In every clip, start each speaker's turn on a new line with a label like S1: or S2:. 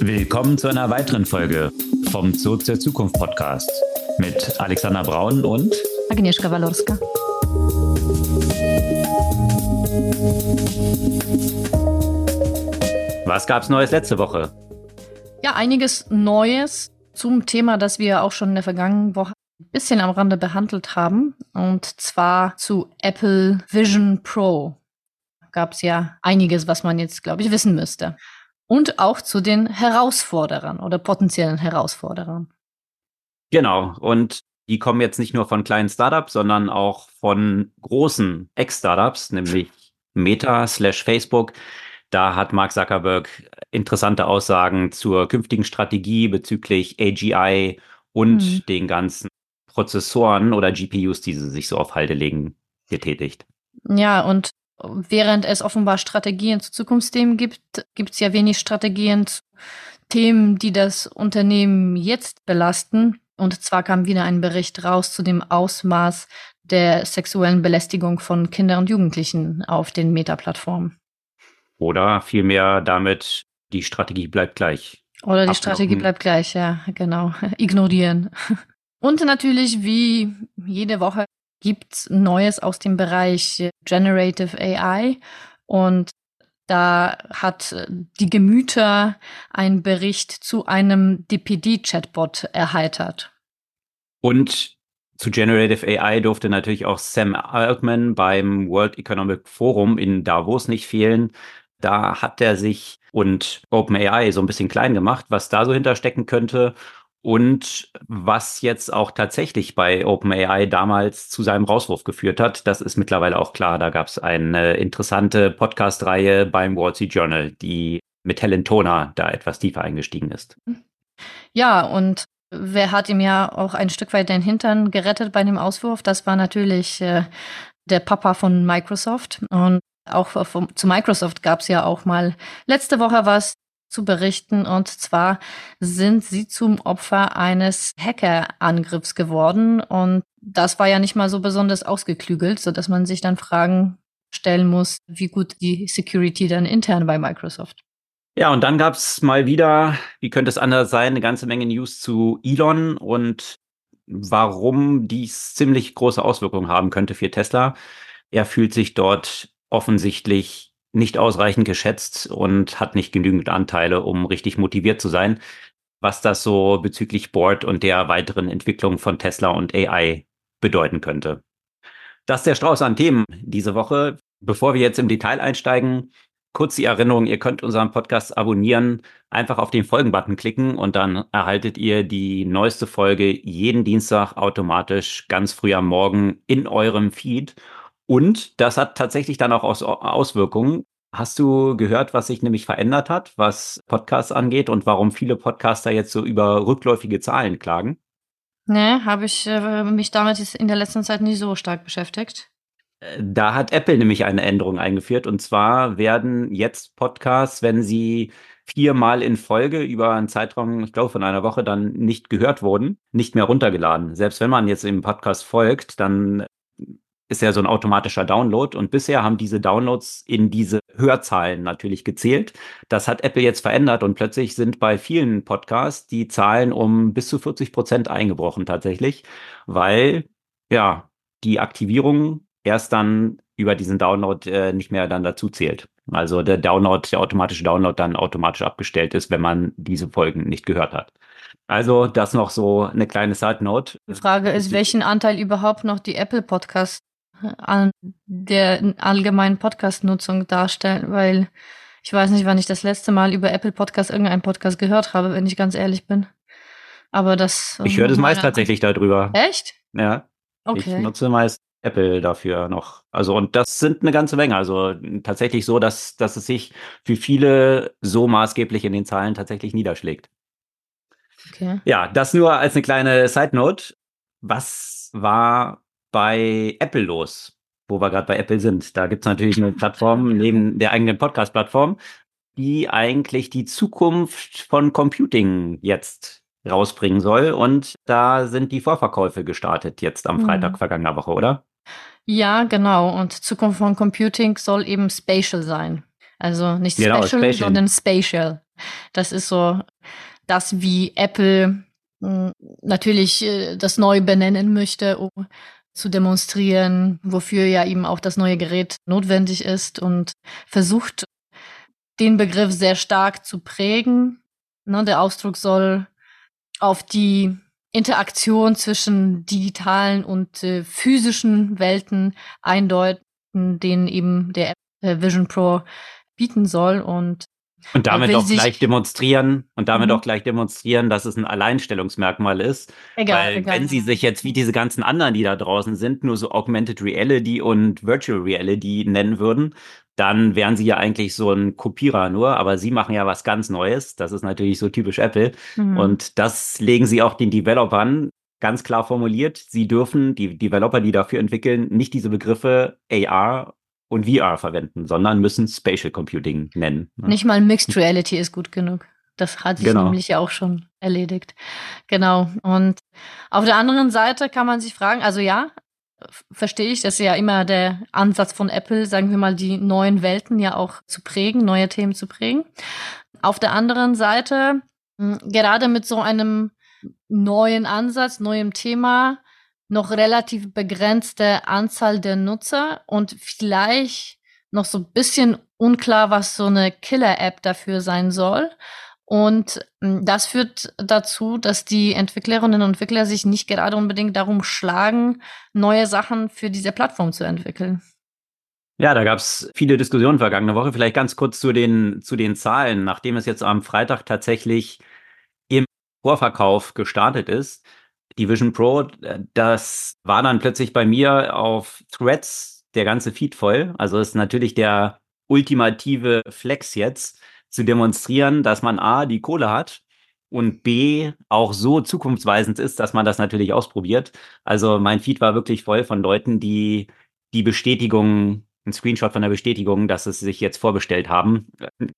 S1: Willkommen zu einer weiteren Folge vom Zoo zur Zukunft Podcast mit Alexander Braun und
S2: Agnieszka Walorska.
S1: Was gab's Neues letzte Woche?
S2: Ja, einiges Neues zum Thema, das wir auch schon in der vergangenen Woche ein bisschen am Rande behandelt haben. Und zwar zu Apple Vision Pro. Gab es ja einiges, was man jetzt, glaube ich, wissen müsste und auch zu den Herausforderern oder potenziellen Herausforderern.
S1: Genau. Und die kommen jetzt nicht nur von kleinen Startups, sondern auch von großen Ex-Startups, nämlich Meta slash Facebook. Da hat Mark Zuckerberg interessante Aussagen zur künftigen Strategie bezüglich AGI und hm. den ganzen Prozessoren oder GPUs, die sie sich so auf Halde legen, getätigt.
S2: Ja, und während es offenbar Strategien zu Zukunftsthemen gibt, gibt es ja wenig Strategien zu Themen, die das Unternehmen jetzt belasten. Und zwar kam wieder ein Bericht raus zu dem Ausmaß der sexuellen Belästigung von Kindern und Jugendlichen auf den Meta-Plattformen.
S1: Oder vielmehr damit, die Strategie bleibt gleich.
S2: Oder die Ablocken. Strategie bleibt gleich, ja, genau. Ignorieren. Und natürlich, wie jede Woche, gibt Neues aus dem Bereich Generative AI und da hat die Gemüter ein Bericht zu einem DPD-Chatbot erheitert.
S1: Und zu Generative AI durfte natürlich auch Sam Altman beim World Economic Forum in Davos nicht fehlen. Da hat er sich und OpenAI so ein bisschen klein gemacht, was da so hinterstecken könnte und was jetzt auch tatsächlich bei OpenAI damals zu seinem Rauswurf geführt hat, das ist mittlerweile auch klar. Da gab es eine interessante Podcast-Reihe beim Wall Street Journal, die mit Helen Toner da etwas tiefer eingestiegen ist.
S2: Ja, und wer hat ihm ja auch ein Stück weit den Hintern gerettet bei dem Auswurf? Das war natürlich äh, der Papa von Microsoft. Und auch vom, zu Microsoft gab es ja auch mal letzte Woche was zu berichten. Und zwar sind sie zum Opfer eines Hackerangriffs geworden. Und das war ja nicht mal so besonders ausgeklügelt, so dass man sich dann Fragen stellen muss, wie gut die Security dann intern bei Microsoft.
S1: Ja, und dann gab es mal wieder, wie könnte es anders sein, eine ganze Menge News zu Elon und warum dies ziemlich große Auswirkungen haben könnte für Tesla. Er fühlt sich dort offensichtlich nicht ausreichend geschätzt und hat nicht genügend Anteile, um richtig motiviert zu sein, was das so bezüglich Board und der weiteren Entwicklung von Tesla und AI bedeuten könnte. Das ist der Strauß an Themen diese Woche. Bevor wir jetzt im Detail einsteigen, kurz die Erinnerung, ihr könnt unseren Podcast abonnieren, einfach auf den Folgen-Button klicken und dann erhaltet ihr die neueste Folge jeden Dienstag automatisch ganz früh am Morgen in eurem Feed. Und das hat tatsächlich dann auch Auswirkungen. Hast du gehört, was sich nämlich verändert hat, was Podcasts angeht und warum viele Podcaster jetzt so über rückläufige Zahlen klagen?
S2: Nee, habe ich äh, mich damit in der letzten Zeit nicht so stark beschäftigt.
S1: Äh, da hat Apple nämlich eine Änderung eingeführt. Und zwar werden jetzt Podcasts, wenn sie viermal in Folge über einen Zeitraum, ich glaube von einer Woche, dann nicht gehört wurden, nicht mehr runtergeladen. Selbst wenn man jetzt im Podcast folgt, dann ist ja so ein automatischer Download und bisher haben diese Downloads in diese Hörzahlen natürlich gezählt. Das hat Apple jetzt verändert und plötzlich sind bei vielen Podcasts die Zahlen um bis zu 40 Prozent eingebrochen tatsächlich, weil ja die Aktivierung erst dann über diesen Download äh, nicht mehr dann dazu zählt. Also der Download, der automatische Download dann automatisch abgestellt ist, wenn man diese Folgen nicht gehört hat. Also das noch so eine kleine Side Note.
S2: Die Frage ist, welchen Anteil überhaupt noch die Apple Podcasts an der allgemeinen Podcast-Nutzung darstellen, weil ich weiß nicht, wann ich das letzte Mal über Apple Podcast irgendeinen Podcast gehört habe, wenn ich ganz ehrlich bin. Aber das.
S1: Ich höre das meist tatsächlich darüber.
S2: Echt?
S1: Ja. Okay. Ich nutze meist Apple dafür noch. Also, und das sind eine ganze Menge. Also tatsächlich so, dass, dass es sich für viele so maßgeblich in den Zahlen tatsächlich niederschlägt. Okay. Ja, das nur als eine kleine Side Note. Was war bei Apple los, wo wir gerade bei Apple sind. Da gibt es natürlich eine Plattform neben der eigenen Podcast-Plattform, die eigentlich die Zukunft von Computing jetzt rausbringen soll. Und da sind die Vorverkäufe gestartet jetzt am Freitag mhm. vergangener Woche, oder?
S2: Ja, genau. Und Zukunft von Computing soll eben spatial sein. Also nicht genau, spatial, spatial, sondern spatial. Das ist so das, wie Apple hm, natürlich äh, das neu benennen möchte, um zu demonstrieren, wofür ja eben auch das neue Gerät notwendig ist und versucht, den Begriff sehr stark zu prägen. Ne, der Ausdruck soll auf die Interaktion zwischen digitalen und äh, physischen Welten eindeuten, den eben der äh, Vision Pro bieten soll. Und
S1: und damit auch gleich demonstrieren und damit mhm. auch gleich demonstrieren, dass es ein Alleinstellungsmerkmal ist. Egal, Weil egal. wenn sie sich jetzt wie diese ganzen anderen, die da draußen sind, nur so Augmented Reality und Virtual Reality nennen würden, dann wären sie ja eigentlich so ein Kopierer nur, aber sie machen ja was ganz Neues. Das ist natürlich so typisch Apple. Mhm. Und das legen sie auch den Developern ganz klar formuliert. Sie dürfen, die Developer, die dafür entwickeln, nicht diese Begriffe AR und VR verwenden, sondern müssen Spatial Computing nennen.
S2: Ne? Nicht mal Mixed Reality ist gut genug. Das hat sich genau. nämlich ja auch schon erledigt. Genau. Und auf der anderen Seite kann man sich fragen, also ja, verstehe ich, das ist ja immer der Ansatz von Apple, sagen wir mal, die neuen Welten ja auch zu prägen, neue Themen zu prägen. Auf der anderen Seite, gerade mit so einem neuen Ansatz, neuem Thema, noch relativ begrenzte Anzahl der Nutzer und vielleicht noch so ein bisschen unklar, was so eine Killer-App dafür sein soll. Und hm, das führt dazu, dass die Entwicklerinnen und Entwickler sich nicht gerade unbedingt darum schlagen, neue Sachen für diese Plattform zu entwickeln.
S1: Ja, da gab es viele Diskussionen vergangene Woche. Vielleicht ganz kurz zu den, zu den Zahlen. Nachdem es jetzt am Freitag tatsächlich im Vorverkauf gestartet ist, die Vision Pro, äh, das war dann plötzlich bei mir auf Threads der ganze Feed voll. Also ist natürlich der ultimative Flex jetzt zu demonstrieren, dass man A, die Kohle hat und B, auch so zukunftsweisend ist, dass man das natürlich ausprobiert. Also mein Feed war wirklich voll von Leuten, die die Bestätigung, ein Screenshot von der Bestätigung, dass es sich jetzt vorbestellt haben,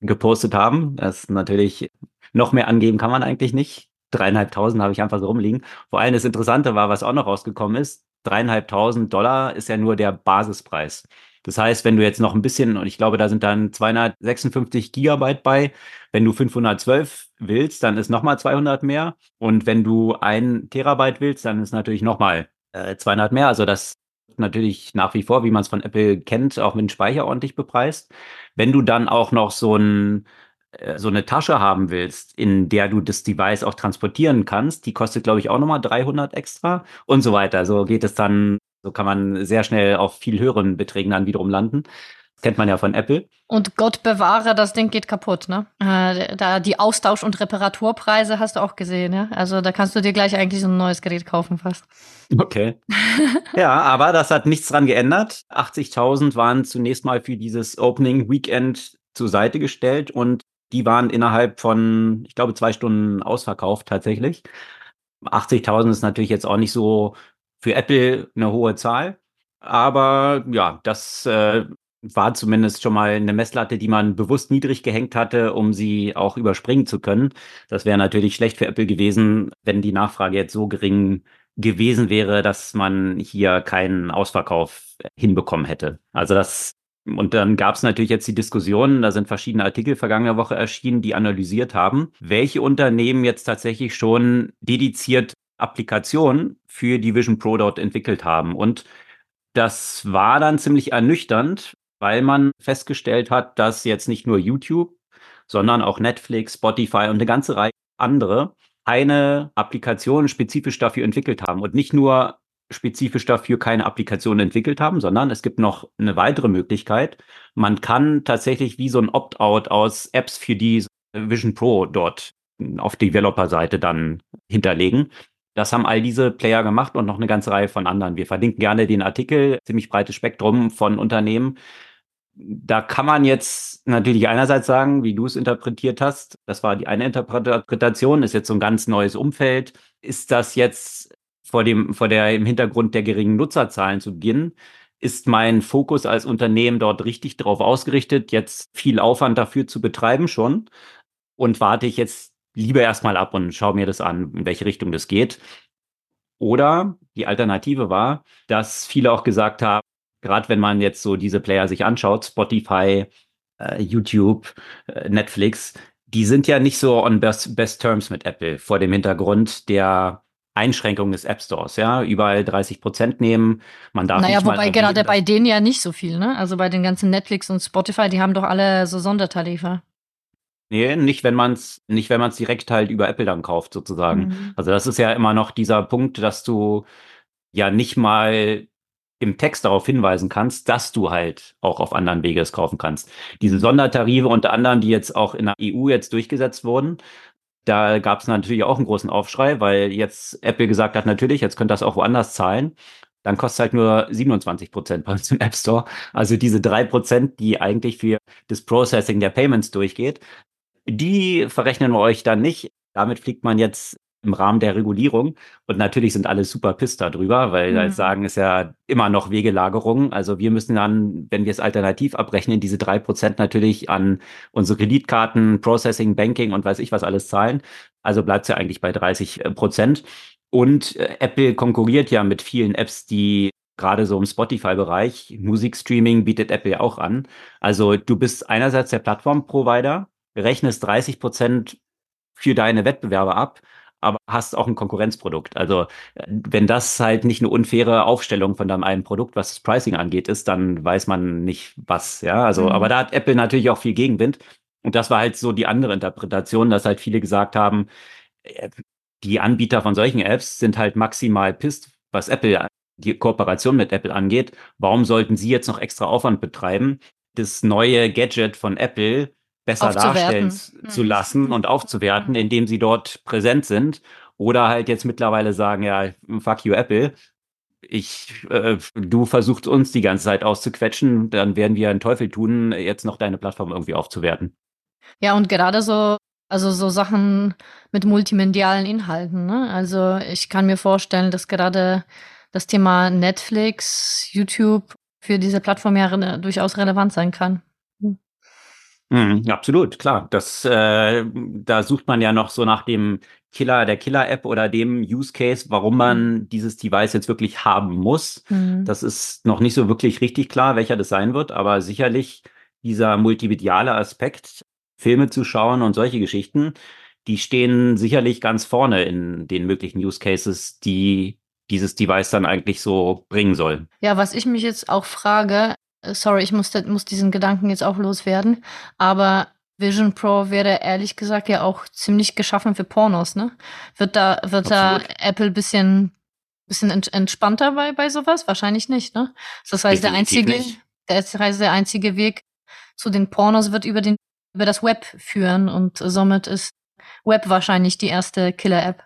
S1: gepostet haben. Das natürlich noch mehr angeben kann man eigentlich nicht dreieinhalbtausend habe ich einfach so rumliegen. Vor allem das Interessante war, was auch noch rausgekommen ist, dreieinhalbtausend Dollar ist ja nur der Basispreis. Das heißt, wenn du jetzt noch ein bisschen, und ich glaube, da sind dann 256 Gigabyte bei, wenn du 512 willst, dann ist nochmal 200 mehr. Und wenn du ein Terabyte willst, dann ist natürlich nochmal äh, 200 mehr. Also das natürlich nach wie vor, wie man es von Apple kennt, auch mit dem Speicher ordentlich bepreist. Wenn du dann auch noch so ein so eine Tasche haben willst, in der du das Device auch transportieren kannst, die kostet, glaube ich, auch nochmal 300 extra und so weiter. So geht es dann, so kann man sehr schnell auf viel höheren Beträgen dann wiederum landen. Das kennt man ja von Apple.
S2: Und Gott bewahre, das Ding geht kaputt, ne? Äh, da die Austausch- und Reparaturpreise hast du auch gesehen, ja? Also da kannst du dir gleich eigentlich so ein neues Gerät kaufen fast.
S1: Okay. ja, aber das hat nichts dran geändert. 80.000 waren zunächst mal für dieses Opening Weekend zur Seite gestellt und die waren innerhalb von, ich glaube, zwei Stunden ausverkauft tatsächlich. 80.000 ist natürlich jetzt auch nicht so für Apple eine hohe Zahl. Aber ja, das äh, war zumindest schon mal eine Messlatte, die man bewusst niedrig gehängt hatte, um sie auch überspringen zu können. Das wäre natürlich schlecht für Apple gewesen, wenn die Nachfrage jetzt so gering gewesen wäre, dass man hier keinen Ausverkauf hinbekommen hätte. Also das und dann gab es natürlich jetzt die Diskussion, da sind verschiedene Artikel vergangene Woche erschienen, die analysiert haben, welche Unternehmen jetzt tatsächlich schon dediziert Applikationen für die Vision Pro dort entwickelt haben. Und das war dann ziemlich ernüchternd, weil man festgestellt hat, dass jetzt nicht nur YouTube, sondern auch Netflix, Spotify und eine ganze Reihe andere eine Applikation spezifisch dafür entwickelt haben und nicht nur spezifisch dafür keine Applikation entwickelt haben, sondern es gibt noch eine weitere Möglichkeit. Man kann tatsächlich wie so ein Opt-out aus Apps für die Vision Pro dort auf Developer-Seite dann hinterlegen. Das haben all diese Player gemacht und noch eine ganze Reihe von anderen. Wir verlinken gerne den Artikel, ziemlich breites Spektrum von Unternehmen. Da kann man jetzt natürlich einerseits sagen, wie du es interpretiert hast, das war die eine Interpretation, ist jetzt so ein ganz neues Umfeld. Ist das jetzt vor dem, vor der im Hintergrund der geringen Nutzerzahlen zu beginnen, ist mein Fokus als Unternehmen dort richtig darauf ausgerichtet, jetzt viel Aufwand dafür zu betreiben schon und warte ich jetzt lieber erstmal ab und schaue mir das an, in welche Richtung das geht. Oder die Alternative war, dass viele auch gesagt haben, gerade wenn man jetzt so diese Player sich anschaut, Spotify, äh, YouTube, äh, Netflix, die sind ja nicht so on best, best terms mit Apple vor dem Hintergrund der Einschränkungen des App Stores, ja, überall 30 Prozent nehmen. Man darf
S2: naja,
S1: nicht
S2: wobei gerade bei denen ja nicht so viel, ne? Also bei den ganzen Netflix und Spotify, die haben doch alle so Sondertarife.
S1: Nee, nicht wenn man es nicht wenn man es direkt halt über Apple dann kauft sozusagen. Mhm. Also das ist ja immer noch dieser Punkt, dass du ja nicht mal im Text darauf hinweisen kannst, dass du halt auch auf anderen Wege es kaufen kannst. Diese Sondertarife unter anderem, die jetzt auch in der EU jetzt durchgesetzt wurden, da gab es natürlich auch einen großen Aufschrei, weil jetzt Apple gesagt hat, natürlich, jetzt könnt ihr das auch woanders zahlen. Dann kostet halt nur 27 Prozent bei uns im App Store. Also diese drei Prozent, die eigentlich für das Processing der Payments durchgeht, die verrechnen wir euch dann nicht. Damit fliegt man jetzt im Rahmen der Regulierung. Und natürlich sind alle super pisst darüber, weil mhm. sagen, ist ja immer noch Wegelagerung. Also wir müssen dann, wenn wir es alternativ abrechnen, diese drei Prozent natürlich an unsere Kreditkarten, Processing, Banking und weiß ich was alles zahlen. Also bleibt es ja eigentlich bei 30 äh, Prozent. Und äh, Apple konkurriert ja mit vielen Apps, die gerade so im Spotify-Bereich, Musikstreaming bietet Apple auch an. Also du bist einerseits der Plattform-Provider, rechnest 30 Prozent für deine Wettbewerber ab aber hast auch ein Konkurrenzprodukt. Also wenn das halt nicht eine unfaire Aufstellung von deinem einen Produkt, was das Pricing angeht, ist, dann weiß man nicht was. Ja, also mhm. aber da hat Apple natürlich auch viel Gegenwind. Und das war halt so die andere Interpretation, dass halt viele gesagt haben, äh, die Anbieter von solchen Apps sind halt maximal pisst, was Apple, die Kooperation mit Apple angeht. Warum sollten sie jetzt noch extra Aufwand betreiben, das neue Gadget von Apple besser darstellen mhm. zu lassen und aufzuwerten, mhm. indem sie dort präsent sind. Oder halt jetzt mittlerweile sagen, ja, fuck you Apple. Ich, äh, du versuchst uns die ganze Zeit auszuquetschen, dann werden wir einen Teufel tun, jetzt noch deine Plattform irgendwie aufzuwerten.
S2: Ja, und gerade so, also so Sachen mit multimedialen Inhalten. Ne? Also ich kann mir vorstellen, dass gerade das Thema Netflix, YouTube für diese Plattform ja durchaus relevant sein kann.
S1: Mhm, absolut, klar. Das, äh, da sucht man ja noch so nach dem Killer, der Killer-App oder dem Use Case, warum mhm. man dieses Device jetzt wirklich haben muss. Mhm. Das ist noch nicht so wirklich richtig klar, welcher das sein wird, aber sicherlich dieser multimediale Aspekt, Filme zu schauen und solche Geschichten, die stehen sicherlich ganz vorne in den möglichen Use Cases, die dieses Device dann eigentlich so bringen soll.
S2: Ja, was ich mich jetzt auch frage, sorry, ich muss, muss diesen Gedanken jetzt auch loswerden, aber Vision Pro wäre ehrlich gesagt ja auch ziemlich geschaffen für Pornos, ne? Wird da, wird da Apple bisschen, bisschen entspannter bei, bei sowas? Wahrscheinlich nicht, ne? Das heißt, der einzige, das heißt, der einzige Weg zu den Pornos wird über den, über das Web führen und somit ist Web wahrscheinlich die erste Killer-App.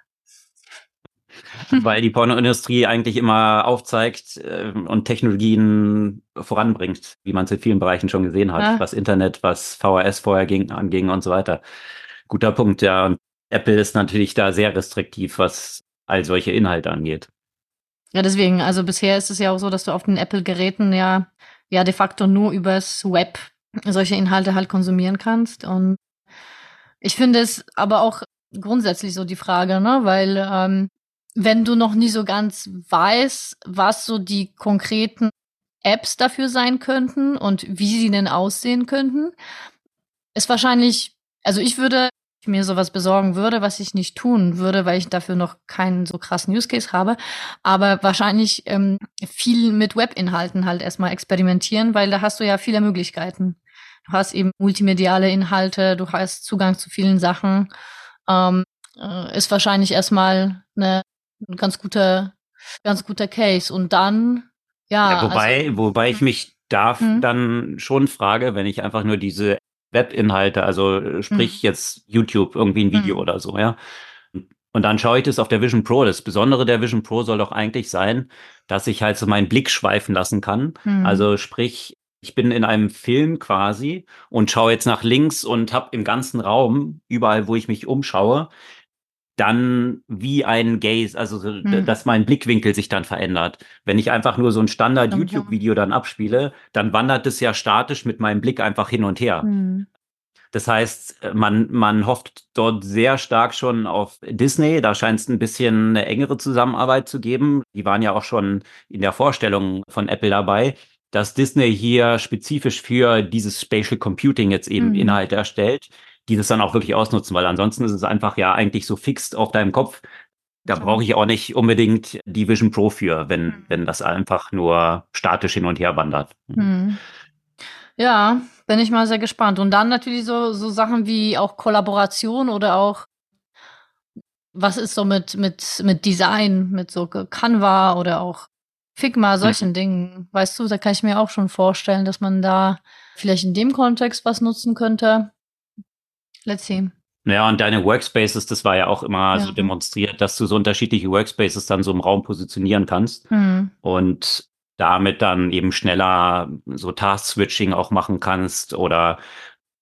S1: Weil die Pornoindustrie eigentlich immer aufzeigt äh, und Technologien voranbringt, wie man es in vielen Bereichen schon gesehen hat, ja. was Internet, was VHS vorher ging, anging und so weiter. Guter Punkt, ja. Und Apple ist natürlich da sehr restriktiv, was all solche Inhalte angeht.
S2: Ja, deswegen, also bisher ist es ja auch so, dass du auf den Apple-Geräten ja, ja de facto nur übers Web solche Inhalte halt konsumieren kannst. Und ich finde es aber auch grundsätzlich so die Frage, ne? Weil ähm, wenn du noch nie so ganz weißt, was so die konkreten Apps dafür sein könnten und wie sie denn aussehen könnten, ist wahrscheinlich, also ich würde mir sowas besorgen würde, was ich nicht tun würde, weil ich dafür noch keinen so krassen Use Case habe, aber wahrscheinlich ähm, viel mit Webinhalten halt erstmal experimentieren, weil da hast du ja viele Möglichkeiten. Du hast eben multimediale Inhalte, du hast Zugang zu vielen Sachen. Ähm, äh, ist wahrscheinlich erstmal eine ein ganz guter, ganz guter Case. Und dann, ja.
S1: ja wobei, also, wobei ich mich da mhm. dann schon frage, wenn ich einfach nur diese Webinhalte, also sprich mhm. jetzt YouTube, irgendwie ein Video oder so, ja. Und dann schaue ich das auf der Vision Pro. Das Besondere der Vision Pro soll doch eigentlich sein, dass ich halt so meinen Blick schweifen lassen kann. Mhm. Also sprich, ich bin in einem Film quasi und schaue jetzt nach links und habe im ganzen Raum, überall, wo ich mich umschaue, dann wie ein Gaze, also hm. dass mein Blickwinkel sich dann verändert. Wenn ich einfach nur so ein Standard-YouTube-Video dann abspiele, dann wandert es ja statisch mit meinem Blick einfach hin und her. Hm. Das heißt, man, man hofft dort sehr stark schon auf Disney. Da scheint es ein bisschen eine engere Zusammenarbeit zu geben. Die waren ja auch schon in der Vorstellung von Apple dabei, dass Disney hier spezifisch für dieses Spatial Computing jetzt eben mhm. Inhalte erstellt, die das dann auch wirklich ausnutzen, weil ansonsten ist es einfach ja eigentlich so fixt auf deinem Kopf. Da brauche ich auch nicht unbedingt die Vision Pro für, wenn, mhm. wenn das einfach nur statisch hin und her wandert.
S2: Mhm. Ja, bin ich mal sehr gespannt. Und dann natürlich so, so Sachen wie auch Kollaboration oder auch was ist so mit, mit, mit Design, mit so Canva oder auch Figma, solchen mhm. Dingen. Weißt du, da kann ich mir auch schon vorstellen, dass man da vielleicht in dem Kontext was nutzen könnte. Let's see.
S1: Ja, und deine Workspaces, das war ja auch immer ja. so demonstriert, dass du so unterschiedliche Workspaces dann so im Raum positionieren kannst mhm. und damit dann eben schneller so Task-Switching auch machen kannst oder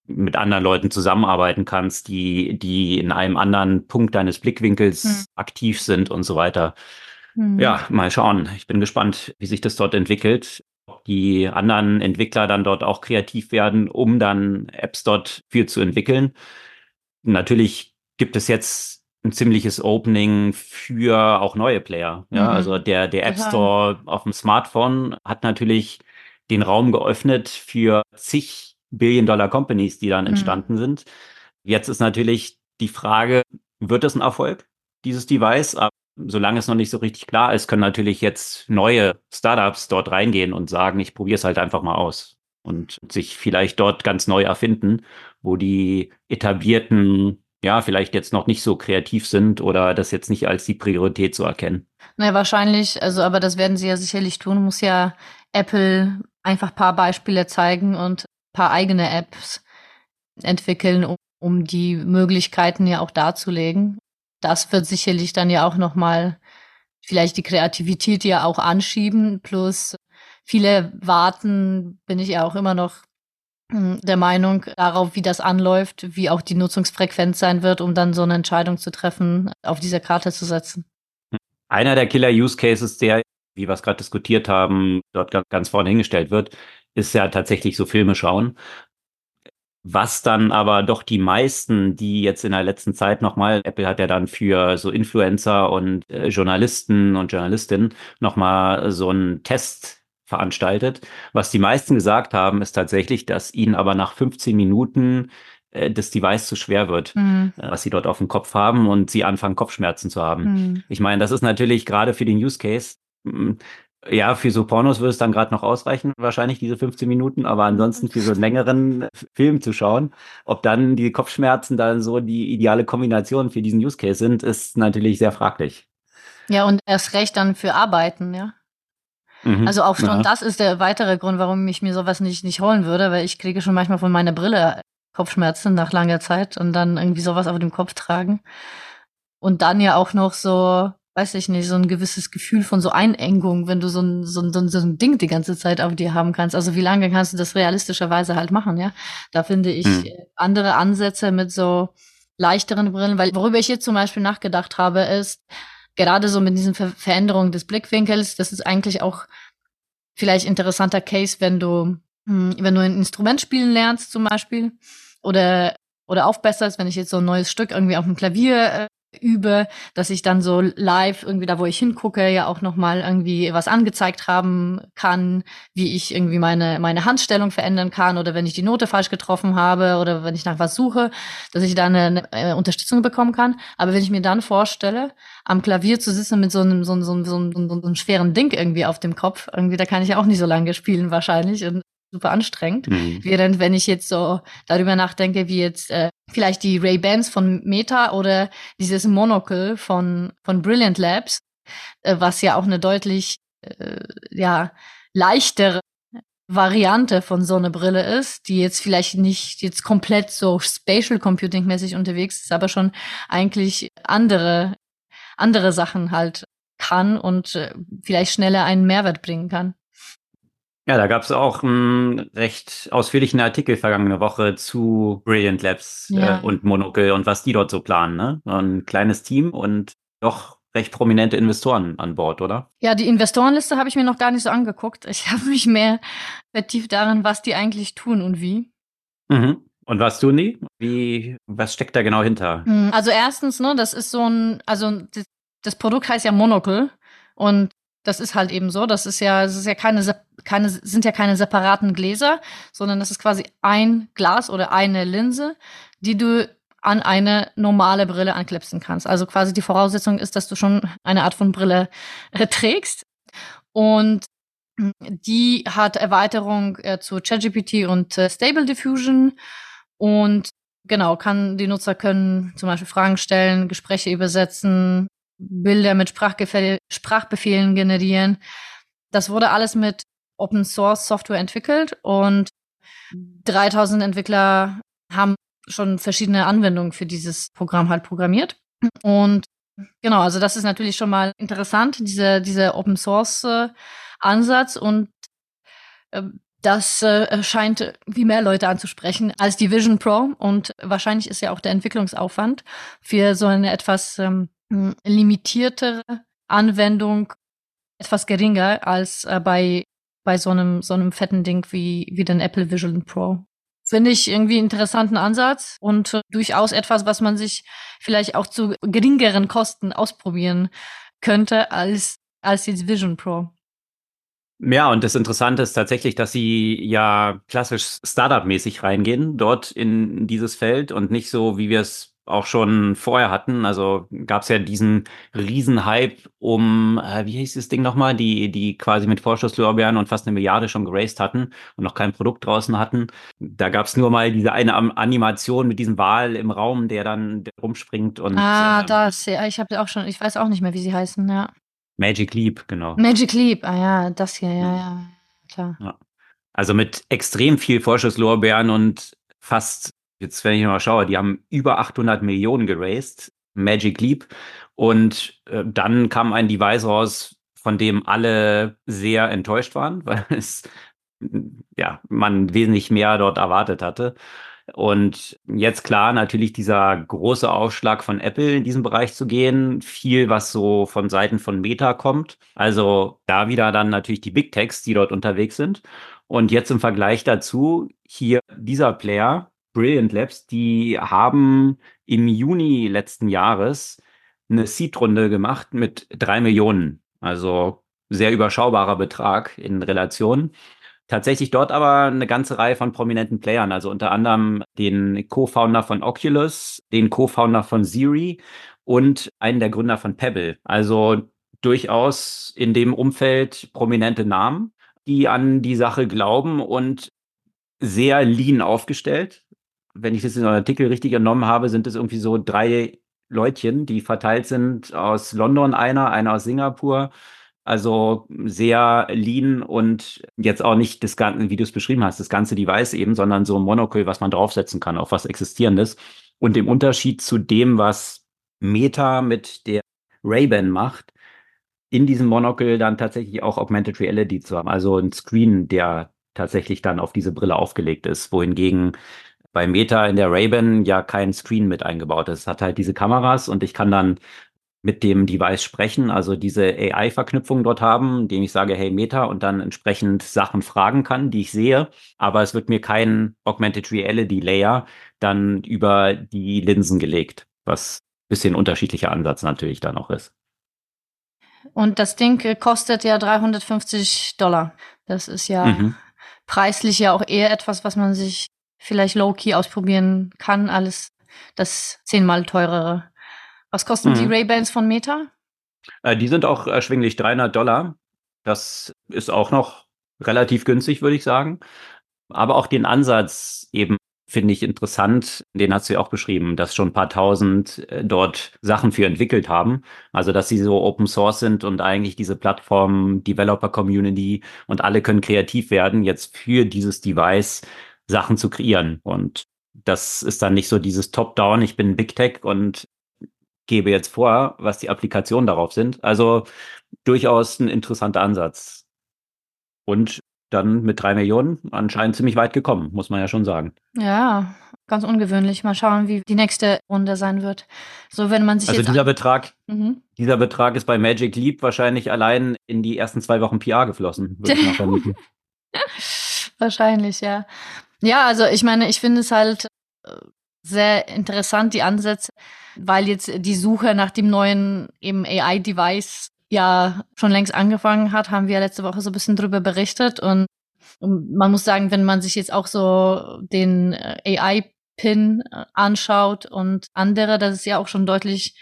S1: mit anderen Leuten zusammenarbeiten kannst, die, die in einem anderen Punkt deines Blickwinkels mhm. aktiv sind und so weiter. Mhm. Ja, mal schauen. Ich bin gespannt, wie sich das dort entwickelt die anderen Entwickler dann dort auch kreativ werden, um dann Apps dort für zu entwickeln. Natürlich gibt es jetzt ein ziemliches Opening für auch neue Player. Ja, mhm. also der, der App Store auf dem Smartphone hat natürlich den Raum geöffnet für zig Billion-Dollar-Companies, die dann mhm. entstanden mhm. sind. Jetzt ist natürlich die Frage, wird es ein Erfolg, dieses Device? Solange es noch nicht so richtig klar ist, können natürlich jetzt neue Startups dort reingehen und sagen, ich probiere es halt einfach mal aus und sich vielleicht dort ganz neu erfinden, wo die etablierten ja, vielleicht jetzt noch nicht so kreativ sind oder das jetzt nicht als die Priorität zu erkennen.
S2: Naja, wahrscheinlich, also aber das werden sie ja sicherlich tun, muss ja Apple einfach paar Beispiele zeigen und paar eigene Apps entwickeln, um, um die Möglichkeiten ja auch darzulegen das wird sicherlich dann ja auch noch mal vielleicht die Kreativität ja auch anschieben. Plus viele warten, bin ich ja auch immer noch hm, der Meinung darauf, wie das anläuft, wie auch die Nutzungsfrequenz sein wird, um dann so eine Entscheidung zu treffen, auf dieser Karte zu setzen.
S1: Einer der Killer-Use-Cases, der, wie wir es gerade diskutiert haben, dort ganz vorne hingestellt wird, ist ja tatsächlich so Filme schauen. Was dann aber doch die meisten, die jetzt in der letzten Zeit nochmal, Apple hat ja dann für so Influencer und äh, Journalisten und Journalistinnen nochmal so einen Test veranstaltet. Was die meisten gesagt haben, ist tatsächlich, dass ihnen aber nach 15 Minuten äh, das Device zu schwer wird, mhm. Äh, was sie dort auf dem Kopf haben und sie anfangen Kopfschmerzen zu haben. Mhm. Ich meine, das ist natürlich gerade für den Use Case hm, ja, für so Pornos würde es dann gerade noch ausreichen, wahrscheinlich diese 15 Minuten, aber ansonsten für so einen längeren Film zu schauen, ob dann die Kopfschmerzen dann so die ideale Kombination für diesen Use Case sind, ist natürlich sehr fraglich.
S2: Ja, und erst recht dann für Arbeiten, ja. Mhm, also auch schon ja. das ist der weitere Grund, warum ich mir sowas nicht, nicht holen würde, weil ich kriege schon manchmal von meiner Brille Kopfschmerzen nach langer Zeit und dann irgendwie sowas auf dem Kopf tragen. Und dann ja auch noch so weiß ich nicht, so ein gewisses Gefühl von so Einengung, wenn du so ein, so ein, so ein Ding die ganze Zeit auf dir haben kannst. Also wie lange kannst du das realistischerweise halt machen, ja? Da finde ich hm. andere Ansätze mit so leichteren Brillen, weil worüber ich jetzt zum Beispiel nachgedacht habe, ist gerade so mit diesen Ver Veränderungen des Blickwinkels, das ist eigentlich auch vielleicht interessanter Case, wenn du, hm, wenn du ein Instrument spielen lernst zum Beispiel oder oder aufbesserst, wenn ich jetzt so ein neues Stück irgendwie auf dem Klavier äh, übe, dass ich dann so live irgendwie da, wo ich hingucke, ja auch noch mal irgendwie was angezeigt haben kann, wie ich irgendwie meine meine Handstellung verändern kann oder wenn ich die Note falsch getroffen habe oder wenn ich nach was suche, dass ich da eine, eine äh, Unterstützung bekommen kann. Aber wenn ich mir dann vorstelle, am Klavier zu sitzen mit so einem so einem, so einem, so einem, so einem schweren Ding irgendwie auf dem Kopf, irgendwie da kann ich ja auch nicht so lange spielen wahrscheinlich und super anstrengend. Mhm. Während wenn ich jetzt so darüber nachdenke, wie jetzt äh, vielleicht die Ray-Bans von Meta oder dieses Monocle von, von Brilliant Labs, äh, was ja auch eine deutlich äh, ja, leichtere Variante von so einer Brille ist, die jetzt vielleicht nicht jetzt komplett so Spatial Computing mäßig unterwegs ist, aber schon eigentlich andere, andere Sachen halt kann und äh, vielleicht schneller einen Mehrwert bringen kann.
S1: Ja, da gab es auch einen recht ausführlichen Artikel vergangene Woche zu Brilliant Labs äh, ja. äh, und Monocle und was die dort so planen. Ne? Ein kleines Team und doch recht prominente Investoren an Bord, oder?
S2: Ja, die Investorenliste habe ich mir noch gar nicht so angeguckt. Ich habe mich mehr vertieft darin, was die eigentlich tun und wie.
S1: Mhm. Und was tun die? Wie, was steckt da genau hinter?
S2: Hm, also erstens, ne, das ist so ein, also das, das Produkt heißt ja Monocle und das ist halt eben so. Das ist ja, das ist ja keine, keine, sind ja keine separaten Gläser, sondern das ist quasi ein Glas oder eine Linse, die du an eine normale Brille anklepsen kannst. Also quasi die Voraussetzung ist, dass du schon eine Art von Brille äh, trägst. Und die hat Erweiterung äh, zu ChatGPT und äh, Stable Diffusion und genau, kann die Nutzer können zum Beispiel Fragen stellen, Gespräche übersetzen, Bilder mit Sprachbefehl, Sprachbefehlen generieren. Das wurde alles mit Open Source Software entwickelt und 3000 Entwickler haben schon verschiedene Anwendungen für dieses Programm halt programmiert. Und genau, also das ist natürlich schon mal interessant, diese, dieser Open Source äh, Ansatz und äh, das äh, scheint wie mehr Leute anzusprechen als die Vision Pro und wahrscheinlich ist ja auch der Entwicklungsaufwand für so eine etwas ähm, limitiertere Anwendung etwas geringer als äh, bei bei so einem so einem fetten Ding wie wie den Apple Vision Pro. Finde ich irgendwie einen interessanten Ansatz und äh, durchaus etwas, was man sich vielleicht auch zu geringeren Kosten ausprobieren könnte als, als jetzt Vision Pro.
S1: Ja, und das Interessante ist tatsächlich, dass sie ja klassisch Startup-mäßig reingehen, dort in dieses Feld und nicht so, wie wir es auch schon vorher hatten. Also gab es ja diesen Riesenhype um, äh, wie hieß das Ding nochmal, die, die quasi mit Vorschusslorbeeren und fast eine Milliarde schon geraced hatten und noch kein Produkt draußen hatten. Da gab es nur mal diese eine Animation mit diesem Wal im Raum, der dann rumspringt und.
S2: Ah, äh, das, ja, ich habe auch schon, ich weiß auch nicht mehr, wie sie heißen, ja.
S1: Magic Leap, genau.
S2: Magic Leap, ah ja, das hier, ja, ja, klar. Ja.
S1: Also mit extrem viel Vorschusslorbeeren und fast jetzt wenn ich mal schaue, die haben über 800 Millionen geraced, Magic Leap. Und äh, dann kam ein Device raus, von dem alle sehr enttäuscht waren, weil es, ja, man wesentlich mehr dort erwartet hatte. Und jetzt klar, natürlich dieser große Aufschlag von Apple in diesem Bereich zu gehen, viel, was so von Seiten von Meta kommt. Also da wieder dann natürlich die Big Techs, die dort unterwegs sind. Und jetzt im Vergleich dazu hier dieser Player, Brilliant Labs, die haben im Juni letzten Jahres eine Seed-Runde gemacht mit drei Millionen. Also sehr überschaubarer Betrag in Relation. Tatsächlich dort aber eine ganze Reihe von prominenten Playern, also unter anderem den Co-Founder von Oculus, den Co-Founder von Siri und einen der Gründer von Pebble. Also durchaus in dem Umfeld prominente Namen, die an die Sache glauben und sehr lean aufgestellt wenn ich das in einem Artikel richtig genommen habe, sind es irgendwie so drei Leutchen, die verteilt sind aus London einer, einer aus Singapur. Also sehr lean und jetzt auch nicht das Ganze, wie du es beschrieben hast, das ganze Device eben, sondern so ein Monocle, was man draufsetzen kann auf was Existierendes. Und im Unterschied zu dem, was Meta mit der Ray-Ban macht, in diesem Monocle dann tatsächlich auch Augmented Reality zu haben. Also ein Screen, der tatsächlich dann auf diese Brille aufgelegt ist, wohingegen bei Meta in der Ray-Ban ja kein Screen mit eingebaut ist. Es hat halt diese Kameras und ich kann dann mit dem Device sprechen, also diese AI-Verknüpfung dort haben, indem ich sage, hey Meta und dann entsprechend Sachen fragen kann, die ich sehe. Aber es wird mir kein Augmented Reality Layer dann über die Linsen gelegt, was ein bisschen unterschiedlicher Ansatz natürlich dann auch ist.
S2: Und das Ding kostet ja 350 Dollar. Das ist ja mhm. preislich ja auch eher etwas, was man sich vielleicht low-key ausprobieren kann, alles das zehnmal teurere. Was kosten mhm. die Ray-Bans von Meta?
S1: Äh, die sind auch erschwinglich 300 Dollar. Das ist auch noch relativ günstig, würde ich sagen. Aber auch den Ansatz eben finde ich interessant. Den hast du ja auch beschrieben, dass schon ein paar tausend äh, dort Sachen für entwickelt haben. Also, dass sie so Open Source sind und eigentlich diese Plattform, Developer Community und alle können kreativ werden, jetzt für dieses Device Sachen zu kreieren. Und das ist dann nicht so dieses Top-Down, ich bin Big Tech und gebe jetzt vor, was die Applikationen darauf sind. Also durchaus ein interessanter Ansatz. Und dann mit drei Millionen anscheinend ziemlich weit gekommen, muss man ja schon sagen.
S2: Ja, ganz ungewöhnlich. Mal schauen, wie die nächste Runde sein wird. So, wenn man sich
S1: also dieser Betrag, mhm. dieser Betrag ist bei Magic Leap wahrscheinlich allein in die ersten zwei Wochen PR geflossen.
S2: wahrscheinlich, ja. Ja, also ich meine, ich finde es halt äh, sehr interessant, die Ansätze, weil jetzt die Suche nach dem neuen eben AI-Device ja schon längst angefangen hat, haben wir letzte Woche so ein bisschen drüber berichtet und, man muss sagen, wenn man sich jetzt auch so den äh, AI Pin äh, anschaut und andere, das ist ja auch schon deutlich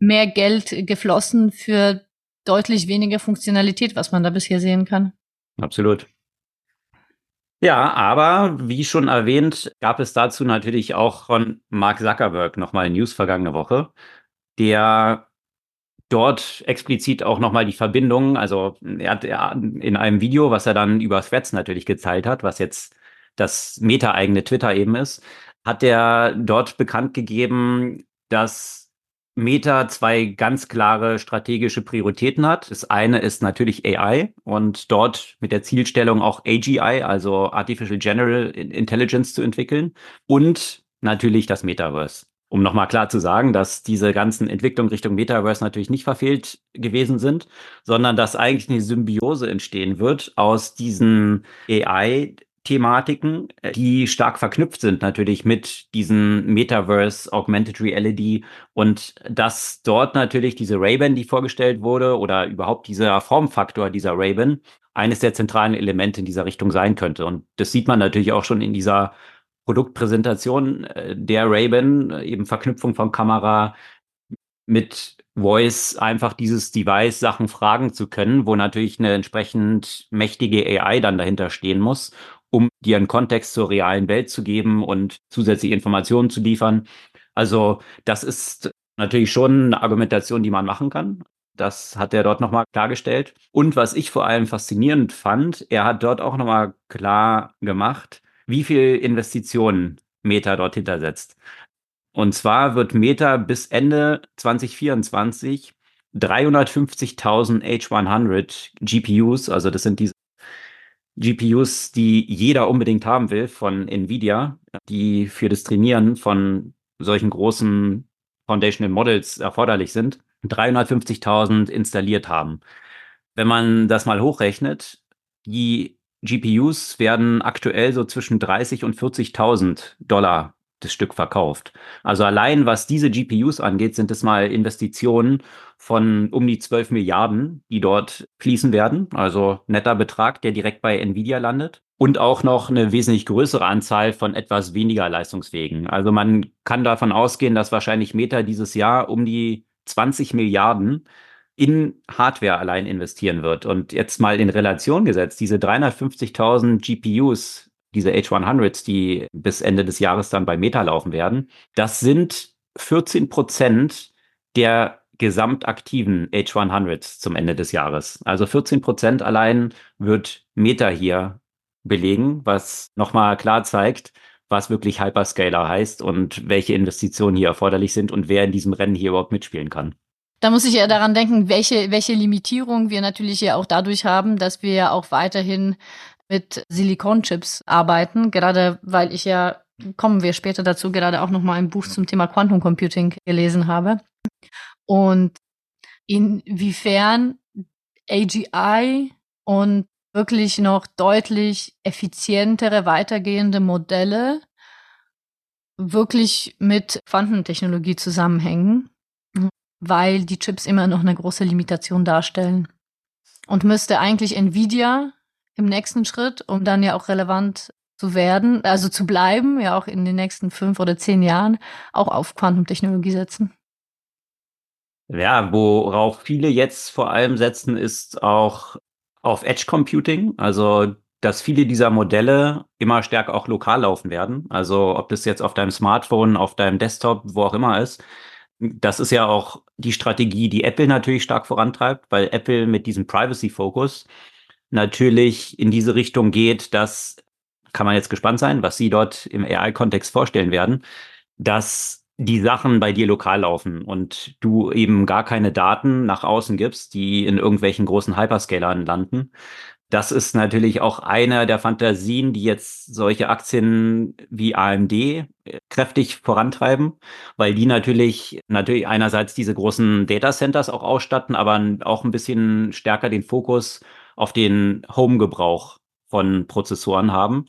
S2: mehr Geld geflossen für deutlich weniger Funktionalität, was man da bisher sehen kann.
S1: Absolut. Ja, aber wie schon erwähnt, gab es dazu natürlich auch von Mark Zuckerberg nochmal News vergangene Woche, der dort explizit auch nochmal die Verbindung, also er hat in einem Video, was er dann über Threads natürlich geteilt hat, was jetzt das meta-eigene Twitter eben ist, hat er dort bekannt gegeben, dass Meta zwei ganz klare strategische Prioritäten hat. Das eine ist natürlich AI und dort mit der Zielstellung auch AGI, also Artificial General Intelligence zu entwickeln und natürlich das Metaverse. Um nochmal klar zu sagen, dass diese ganzen Entwicklungen Richtung Metaverse natürlich nicht verfehlt gewesen sind, sondern dass eigentlich eine Symbiose entstehen wird aus diesen AI Thematiken, äh, die stark verknüpft sind natürlich mit diesem Metaverse, Augmented Reality und dass dort natürlich diese Ray-Ban, die vorgestellt wurde oder überhaupt dieser Formfaktor dieser Ray-Ban eines der zentralen Elemente in dieser Richtung sein könnte. Und das sieht man natürlich auch schon in dieser Produktpräsentation äh, der Ray-Ban, äh, eben Verknüpfung von Kamera mit Voice einfach dieses Device Sachen fragen zu können, wo natürlich eine entsprechend mächtige AI dann dahinter stehen muss um dir einen Kontext zur realen Welt zu geben und zusätzliche Informationen zu liefern. Also das ist natürlich schon eine Argumentation, die man machen kann. Das hat er dort nochmal klargestellt. Und was ich vor allem faszinierend fand, er hat dort auch nochmal klar gemacht, wie viel Investitionen Meta dort hintersetzt. Und zwar wird Meta bis Ende 2024 350.000 H100 GPUs, also das sind diese GPUs, die jeder unbedingt haben will von Nvidia, die für das Trainieren von solchen großen Foundational Models erforderlich sind, 350.000 installiert haben. Wenn man das mal hochrechnet, die GPUs werden aktuell so zwischen 30 und 40.000 Dollar das Stück verkauft. Also allein was diese GPUs angeht, sind es mal Investitionen von um die 12 Milliarden, die dort fließen werden. Also netter Betrag, der direkt bei Nvidia landet. Und auch noch eine wesentlich größere Anzahl von etwas weniger leistungsfähigen. Also man kann davon ausgehen, dass wahrscheinlich Meta dieses Jahr um die 20 Milliarden in Hardware allein investieren wird. Und jetzt mal in Relation gesetzt, diese 350.000 GPUs, diese H100s, die bis Ende des Jahres dann bei Meta laufen werden, das sind 14 Prozent der gesamtaktiven H100s zum Ende des Jahres. Also 14 Prozent allein wird Meta hier belegen, was nochmal klar zeigt, was wirklich Hyperscaler heißt und welche Investitionen hier erforderlich sind und wer in diesem Rennen hier überhaupt mitspielen kann.
S2: Da muss ich ja daran denken, welche, welche Limitierung wir natürlich ja auch dadurch haben, dass wir ja auch weiterhin mit Silikonchips arbeiten, gerade weil ich ja, kommen wir später dazu, gerade auch nochmal ein Buch zum Thema Quantum Computing gelesen habe. Und inwiefern AGI und wirklich noch deutlich effizientere, weitergehende Modelle wirklich mit Quantentechnologie zusammenhängen, weil die Chips immer noch eine große Limitation darstellen. Und müsste eigentlich Nvidia im nächsten Schritt, um dann ja auch relevant zu werden, also zu bleiben, ja auch in den nächsten fünf oder zehn Jahren, auch auf Quantumtechnologie setzen.
S1: Ja, worauf viele jetzt vor allem setzen, ist auch auf Edge Computing. Also, dass viele dieser Modelle immer stärker auch lokal laufen werden. Also, ob das jetzt auf deinem Smartphone, auf deinem Desktop, wo auch immer ist. Das ist ja auch die Strategie, die Apple natürlich stark vorantreibt, weil Apple mit diesem Privacy-Fokus natürlich in diese Richtung geht, dass kann man jetzt gespannt sein, was sie dort im AI-Kontext vorstellen werden, dass die Sachen bei dir lokal laufen und du eben gar keine Daten nach außen gibst, die in irgendwelchen großen Hyperscalern landen. Das ist natürlich auch einer der Fantasien, die jetzt solche Aktien wie AMD äh, kräftig vorantreiben, weil die natürlich, natürlich einerseits diese großen Data Centers auch ausstatten, aber auch ein bisschen stärker den Fokus auf den Home-Gebrauch von Prozessoren haben.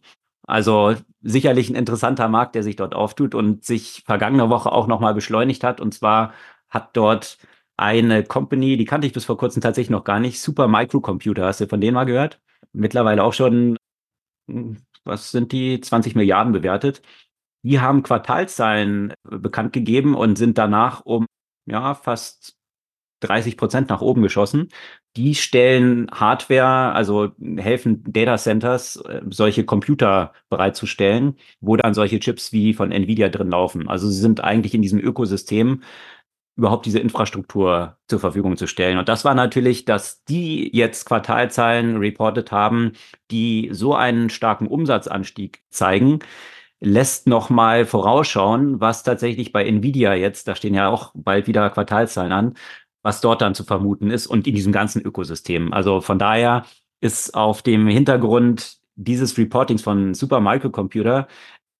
S1: Also sicherlich ein interessanter Markt, der sich dort auftut und sich vergangene Woche auch nochmal beschleunigt hat. Und zwar hat dort eine Company, die kannte ich bis vor kurzem tatsächlich noch gar nicht, Super Microcomputer. Hast du von denen mal gehört? Mittlerweile auch schon, hm, was sind die, 20 Milliarden bewertet. die haben Quartalzahlen bekannt gegeben und sind danach um ja fast 30 Prozent nach oben geschossen. Die stellen Hardware, also helfen Data Centers, äh, solche Computer bereitzustellen, wo dann solche Chips wie von Nvidia drin laufen. Also sie sind eigentlich in diesem Ökosystem überhaupt diese Infrastruktur zur Verfügung zu stellen. Und das war natürlich, dass die jetzt Quartalzahlen reported haben, die so einen starken Umsatzanstieg zeigen, lässt noch mal vorausschauen, was tatsächlich bei Nvidia jetzt, da stehen ja auch bald wieder Quartalzahlen an, was dort dann zu vermuten ist und in diesem ganzen Ökosystem. Also von daher ist auf dem Hintergrund dieses Reportings von Super Microcomputer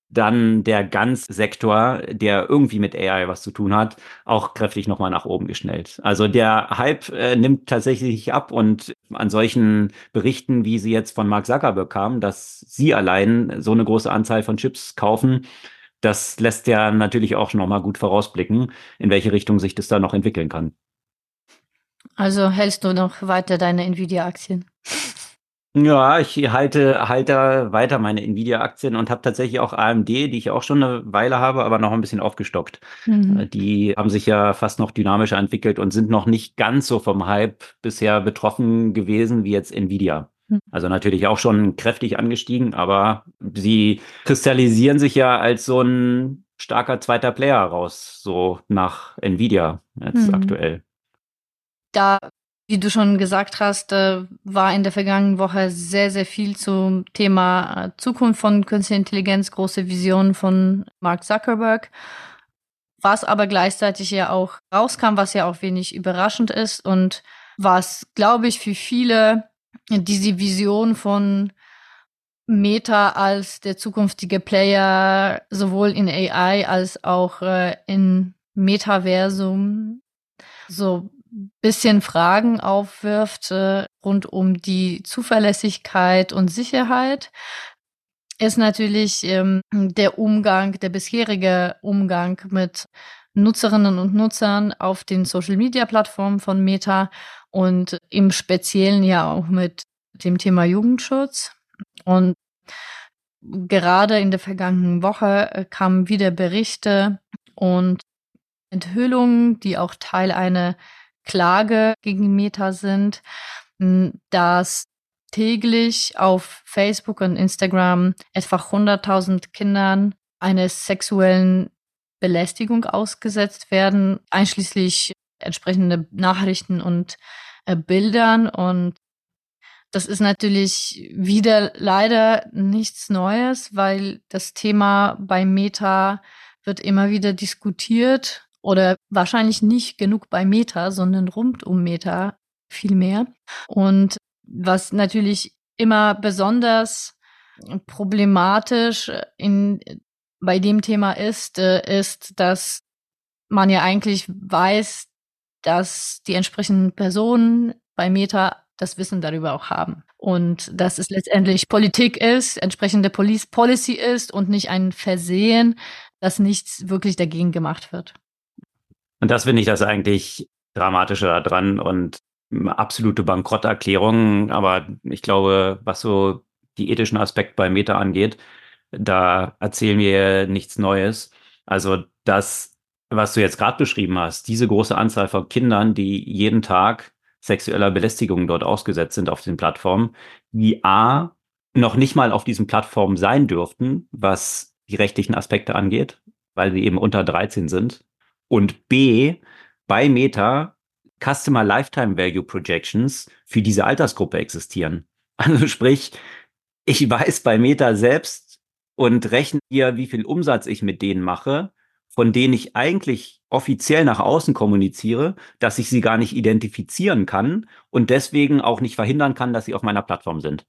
S1: dann der ganz Sektor, der irgendwie mit AI was zu tun hat, auch kräftig nochmal nach oben geschnellt. Also der Hype äh, nimmt tatsächlich ab und an solchen Berichten, wie sie jetzt von Mark Zuckerberg kamen, dass sie allein so eine große Anzahl von Chips kaufen, das lässt ja natürlich auch nochmal gut vorausblicken, in welche Richtung sich das da noch entwickeln kann.
S2: Also hältst du noch weiter deine Nvidia-Aktien?
S1: Ja, ich halte, halte weiter meine Nvidia-Aktien und habe tatsächlich auch AMD, die ich auch schon eine Weile habe, aber noch ein bisschen aufgestockt. Mhm. Äh, die haben sich ja fast noch dynamischer entwickelt und sind noch nicht ganz so vom Hype bisher betroffen gewesen wie jetzt Nvidia. Mhm. Also natürlich auch schon kräftig angestiegen, aber sie kristallisieren sich ja als so ein starker zweiter Player raus, so nach Nvidia jetzt mhm. aktuell.
S2: Da wie du schon gesagt hast, äh, war in der vergangenen Woche sehr, sehr viel zum Thema äh, Zukunft von künstlicher Intelligenz, große Vision von Mark Zuckerberg. Was aber gleichzeitig ja auch rauskam, was ja auch wenig überraschend ist und was, glaube ich, für viele diese Vision von Meta als der zukünftige Player sowohl in AI als auch äh, in Metaversum so bisschen Fragen aufwirft äh, rund um die Zuverlässigkeit und Sicherheit, ist natürlich ähm, der Umgang, der bisherige Umgang mit Nutzerinnen und Nutzern auf den Social-Media-Plattformen von Meta und im Speziellen ja auch mit dem Thema Jugendschutz. Und gerade in der vergangenen Woche äh, kamen wieder Berichte und Enthüllungen, die auch Teil einer Klage gegen Meta sind, dass täglich auf Facebook und Instagram etwa 100.000 Kindern einer sexuellen Belästigung ausgesetzt werden, einschließlich entsprechende Nachrichten und äh, Bildern. Und das ist natürlich wieder leider nichts Neues, weil das Thema bei Meta wird immer wieder diskutiert oder wahrscheinlich nicht genug bei Meta, sondern rund um Meta viel mehr. Und was natürlich immer besonders problematisch in, bei dem Thema ist, äh, ist, dass man ja eigentlich weiß, dass die entsprechenden Personen bei Meta das Wissen darüber auch haben. Und dass es letztendlich Politik ist, entsprechende Police Policy ist und nicht ein Versehen, dass nichts wirklich dagegen gemacht wird.
S1: Und das finde ich das eigentlich dramatische daran und absolute Bankrotterklärung. Aber ich glaube, was so die ethischen Aspekte bei Meta angeht, da erzählen wir nichts Neues. Also das, was du jetzt gerade beschrieben hast, diese große Anzahl von Kindern, die jeden Tag sexueller Belästigung dort ausgesetzt sind auf den Plattformen, die A, noch nicht mal auf diesen Plattformen sein dürften, was die rechtlichen Aspekte angeht, weil sie eben unter 13 sind und B, bei Meta Customer Lifetime Value Projections für diese Altersgruppe existieren. Also sprich, ich weiß bei Meta selbst und rechne hier, wie viel Umsatz ich mit denen mache, von denen ich eigentlich offiziell nach außen kommuniziere, dass ich sie gar nicht identifizieren kann und deswegen auch nicht verhindern kann, dass sie auf meiner Plattform sind.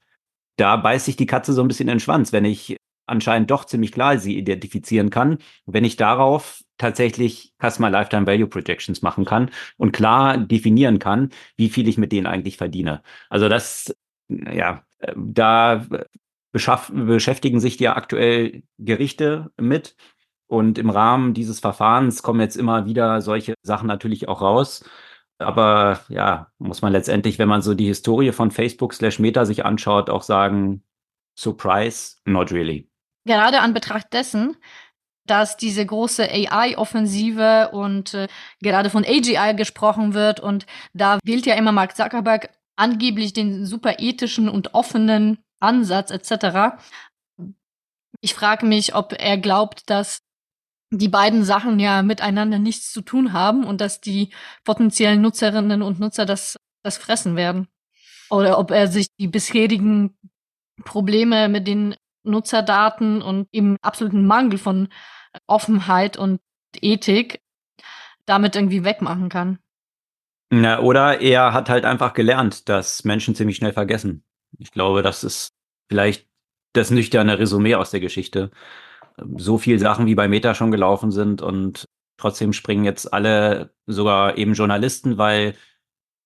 S1: Da beißt sich die Katze so ein bisschen in den Schwanz, wenn ich anscheinend doch ziemlich klar sie identifizieren kann, wenn ich darauf tatsächlich Customer Lifetime Value Projections machen kann und klar definieren kann, wie viel ich mit denen eigentlich verdiene. Also das, ja, da beschäftigen sich ja aktuell Gerichte mit. Und im Rahmen dieses Verfahrens kommen jetzt immer wieder solche Sachen natürlich auch raus. Aber ja, muss man letztendlich, wenn man so die Historie von Facebook slash Meta sich anschaut, auch sagen, Surprise, not really.
S2: Gerade an Betracht dessen, dass diese große AI-Offensive und äh, gerade von AGI gesprochen wird und da wählt ja immer Mark Zuckerberg angeblich den super ethischen und offenen Ansatz etc. Ich frage mich, ob er glaubt, dass die beiden Sachen ja miteinander nichts zu tun haben und dass die potenziellen Nutzerinnen und Nutzer das, das fressen werden. Oder ob er sich die bisherigen Probleme mit den Nutzerdaten und im absoluten Mangel von Offenheit und Ethik damit irgendwie wegmachen kann.
S1: Na, oder er hat halt einfach gelernt, dass Menschen ziemlich schnell vergessen. Ich glaube, das ist vielleicht das nüchterne Resümee aus der Geschichte. So viel Sachen wie bei Meta schon gelaufen sind und trotzdem springen jetzt alle, sogar eben Journalisten, weil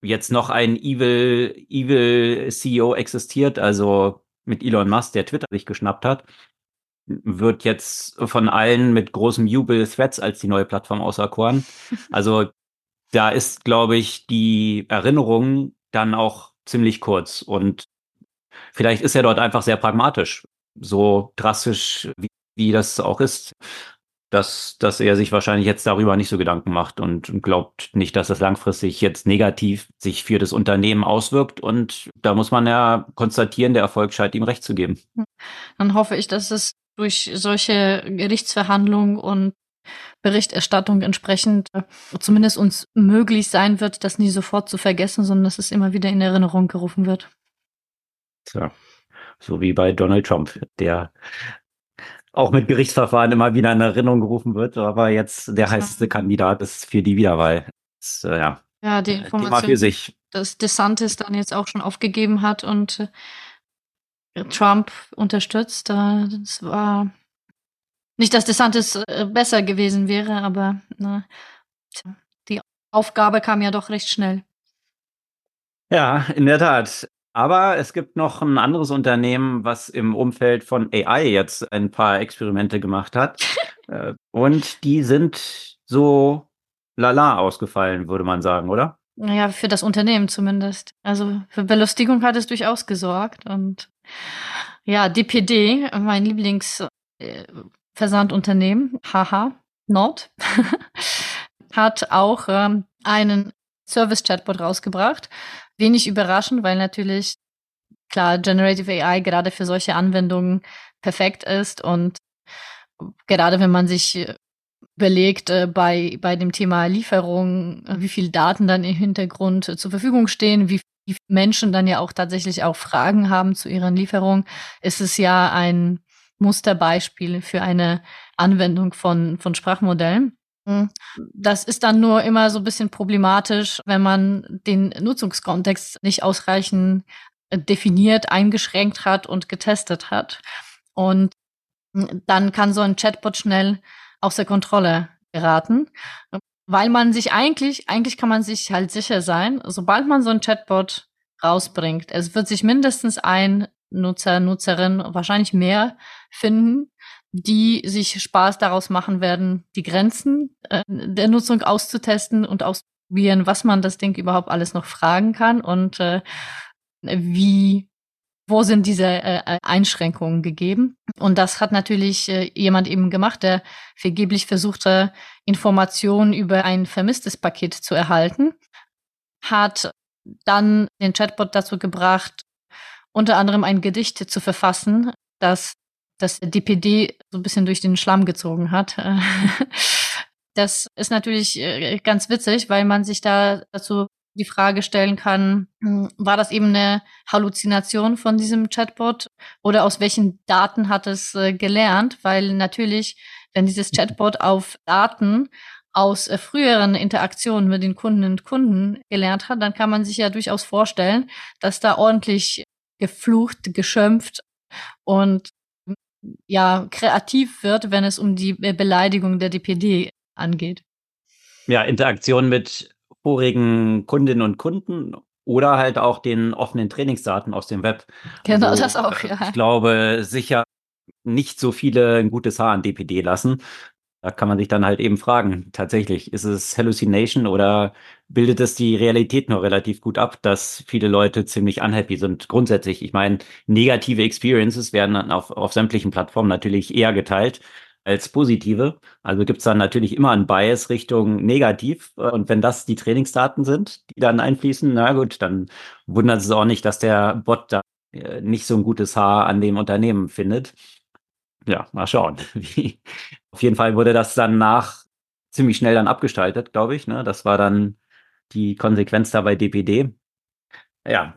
S1: jetzt noch ein evil, evil CEO existiert, also mit Elon Musk, der Twitter sich geschnappt hat, wird jetzt von allen mit großem Jubel Threads als die neue Plattform auserkoren. Also da ist, glaube ich, die Erinnerung dann auch ziemlich kurz und vielleicht ist er dort einfach sehr pragmatisch, so drastisch wie, wie das auch ist dass, dass er sich wahrscheinlich jetzt darüber nicht so Gedanken macht und glaubt nicht, dass das langfristig jetzt negativ sich für das Unternehmen auswirkt. Und da muss man ja konstatieren, der Erfolg scheint ihm recht zu geben.
S2: Dann hoffe ich, dass es durch solche Gerichtsverhandlungen und Berichterstattung entsprechend äh, zumindest uns möglich sein wird, das nie sofort zu vergessen, sondern dass es immer wieder in Erinnerung gerufen wird.
S1: Tja, so wie bei Donald Trump, der auch mit Gerichtsverfahren immer wieder in Erinnerung gerufen wird, aber jetzt der heißeste Kandidat ist für die Wiederwahl. Das, äh, ja.
S2: ja, die Information, für sich. dass DeSantis dann jetzt auch schon aufgegeben hat und äh, Trump unterstützt. Äh, das war nicht, dass DeSantis äh, besser gewesen wäre, aber na, die Aufgabe kam ja doch recht schnell.
S1: Ja, in der Tat. Aber es gibt noch ein anderes Unternehmen, was im Umfeld von AI jetzt ein paar Experimente gemacht hat. Äh, und die sind so lala ausgefallen, würde man sagen, oder?
S2: Ja, für das Unternehmen zumindest. Also für Belustigung hat es durchaus gesorgt. Und ja, DPD, mein Lieblingsversandunternehmen, äh, haha, Nord, hat auch ähm, einen Service-Chatbot rausgebracht, wenig überraschend, weil natürlich klar Generative AI gerade für solche Anwendungen perfekt ist und gerade wenn man sich äh, überlegt äh, bei, bei dem Thema Lieferung, äh, wie viel Daten dann im Hintergrund äh, zur Verfügung stehen, wie, wie Menschen dann ja auch tatsächlich auch Fragen haben zu ihren Lieferungen, ist es ja ein Musterbeispiel für eine Anwendung von, von Sprachmodellen. Mhm. Das ist dann nur immer so ein bisschen problematisch, wenn man den Nutzungskontext nicht ausreichend äh, definiert, eingeschränkt hat und getestet hat. Und hm, dann kann so ein Chatbot schnell außer Kontrolle geraten, weil man sich eigentlich, eigentlich kann man sich halt sicher sein, sobald man so ein Chatbot rausbringt, es wird sich mindestens ein Nutzer, Nutzerin, wahrscheinlich mehr finden, die sich Spaß daraus machen werden, die Grenzen äh, der Nutzung auszutesten und auszuprobieren, was man das Ding überhaupt alles noch fragen kann und äh, wie wo sind diese äh, Einschränkungen gegeben? Und das hat natürlich äh, jemand eben gemacht, der vergeblich versuchte, Informationen über ein vermisstes Paket zu erhalten, hat dann den Chatbot dazu gebracht, unter anderem ein Gedicht zu verfassen, das das DPD so ein bisschen durch den Schlamm gezogen hat. Das ist natürlich äh, ganz witzig, weil man sich da dazu die Frage stellen kann, hm, war das eben eine Halluzination von diesem Chatbot oder aus welchen Daten hat es äh, gelernt? Weil natürlich, wenn dieses Chatbot auf Daten aus äh, früheren Interaktionen mit den Kunden und Kunden gelernt hat, dann kann man sich ja durchaus vorstellen, dass da ordentlich geflucht, geschimpft und ja kreativ wird, wenn es um die Beleidigung der DPD angeht.
S1: Ja, Interaktion mit vorigen Kundinnen und Kunden oder halt auch den offenen Trainingsdaten aus dem Web.
S2: Genau, also, das auch, ja.
S1: Ich glaube sicher nicht so viele ein gutes Haar an DPD lassen. Da kann man sich dann halt eben fragen, tatsächlich, ist es Hallucination oder bildet es die Realität nur relativ gut ab, dass viele Leute ziemlich unhappy sind? Grundsätzlich, ich meine, negative Experiences werden auf, auf sämtlichen Plattformen natürlich eher geteilt. als positive. Also gibt es dann natürlich immer einen Bias Richtung negativ. Und wenn das die Trainingsdaten sind, die dann einfließen, na gut, dann wundert es auch nicht, dass der Bot da äh, nicht so ein gutes Haar an dem Unternehmen findet. Ja, mal schauen. Auf jeden Fall wurde das dann nach ziemlich schnell dann abgestaltet, glaube ich. Ne? Das war dann die Konsequenz da bei DPD. Ja,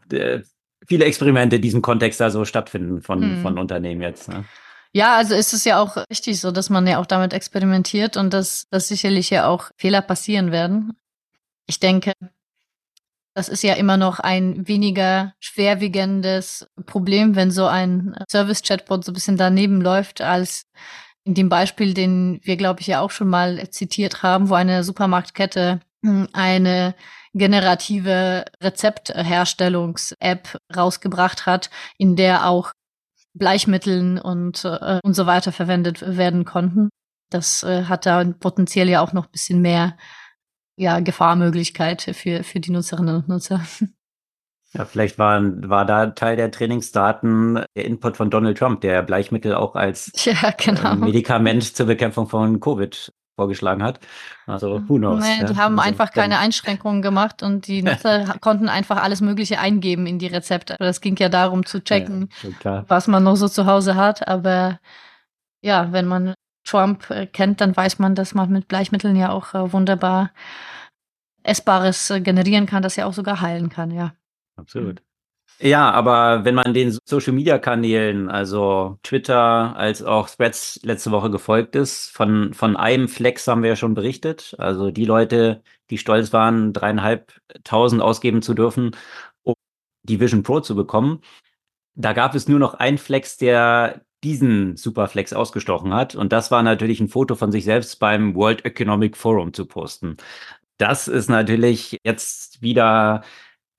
S1: viele Experimente in diesem Kontext da so stattfinden von, hm. von Unternehmen jetzt. Ne?
S2: Ja, also ist es ja auch richtig so, dass man ja auch damit experimentiert und dass, dass sicherlich ja auch Fehler passieren werden. Ich denke, das ist ja immer noch ein weniger schwerwiegendes Problem, wenn so ein Service-Chatbot so ein bisschen daneben läuft, als in dem Beispiel, den wir, glaube ich, ja auch schon mal zitiert haben, wo eine Supermarktkette hm, eine generative Rezeptherstellungs-App rausgebracht hat, in der auch Bleichmitteln und, äh, und so weiter verwendet werden konnten. Das äh, hat da potenziell ja auch noch ein bisschen mehr ja, Gefahrmöglichkeit für, für die Nutzerinnen und Nutzer.
S1: Ja, vielleicht war, war da Teil der Trainingsdaten der Input von Donald Trump, der Bleichmittel auch als
S2: ja, genau.
S1: äh, Medikament zur Bekämpfung von Covid vorgeschlagen hat. Also who knows.
S2: Nee, ja. die haben also, einfach keine Einschränkungen gemacht und die Nutzer konnten einfach alles Mögliche eingeben in die Rezepte. Das ging ja darum zu checken, ja, was man noch so zu Hause hat. Aber ja, wenn man Trump äh, kennt, dann weiß man, dass man mit Bleichmitteln ja auch äh, wunderbar Essbares äh, generieren kann, das ja auch sogar heilen kann, ja.
S1: Absolut. Ja, aber wenn man den Social Media Kanälen, also Twitter als auch Threads letzte Woche gefolgt ist, von, von einem Flex haben wir ja schon berichtet. Also die Leute, die stolz waren, dreieinhalbtausend ausgeben zu dürfen, um die Vision Pro zu bekommen. Da gab es nur noch einen Flex, der diesen Superflex ausgestochen hat. Und das war natürlich ein Foto von sich selbst beim World Economic Forum zu posten. Das ist natürlich jetzt wieder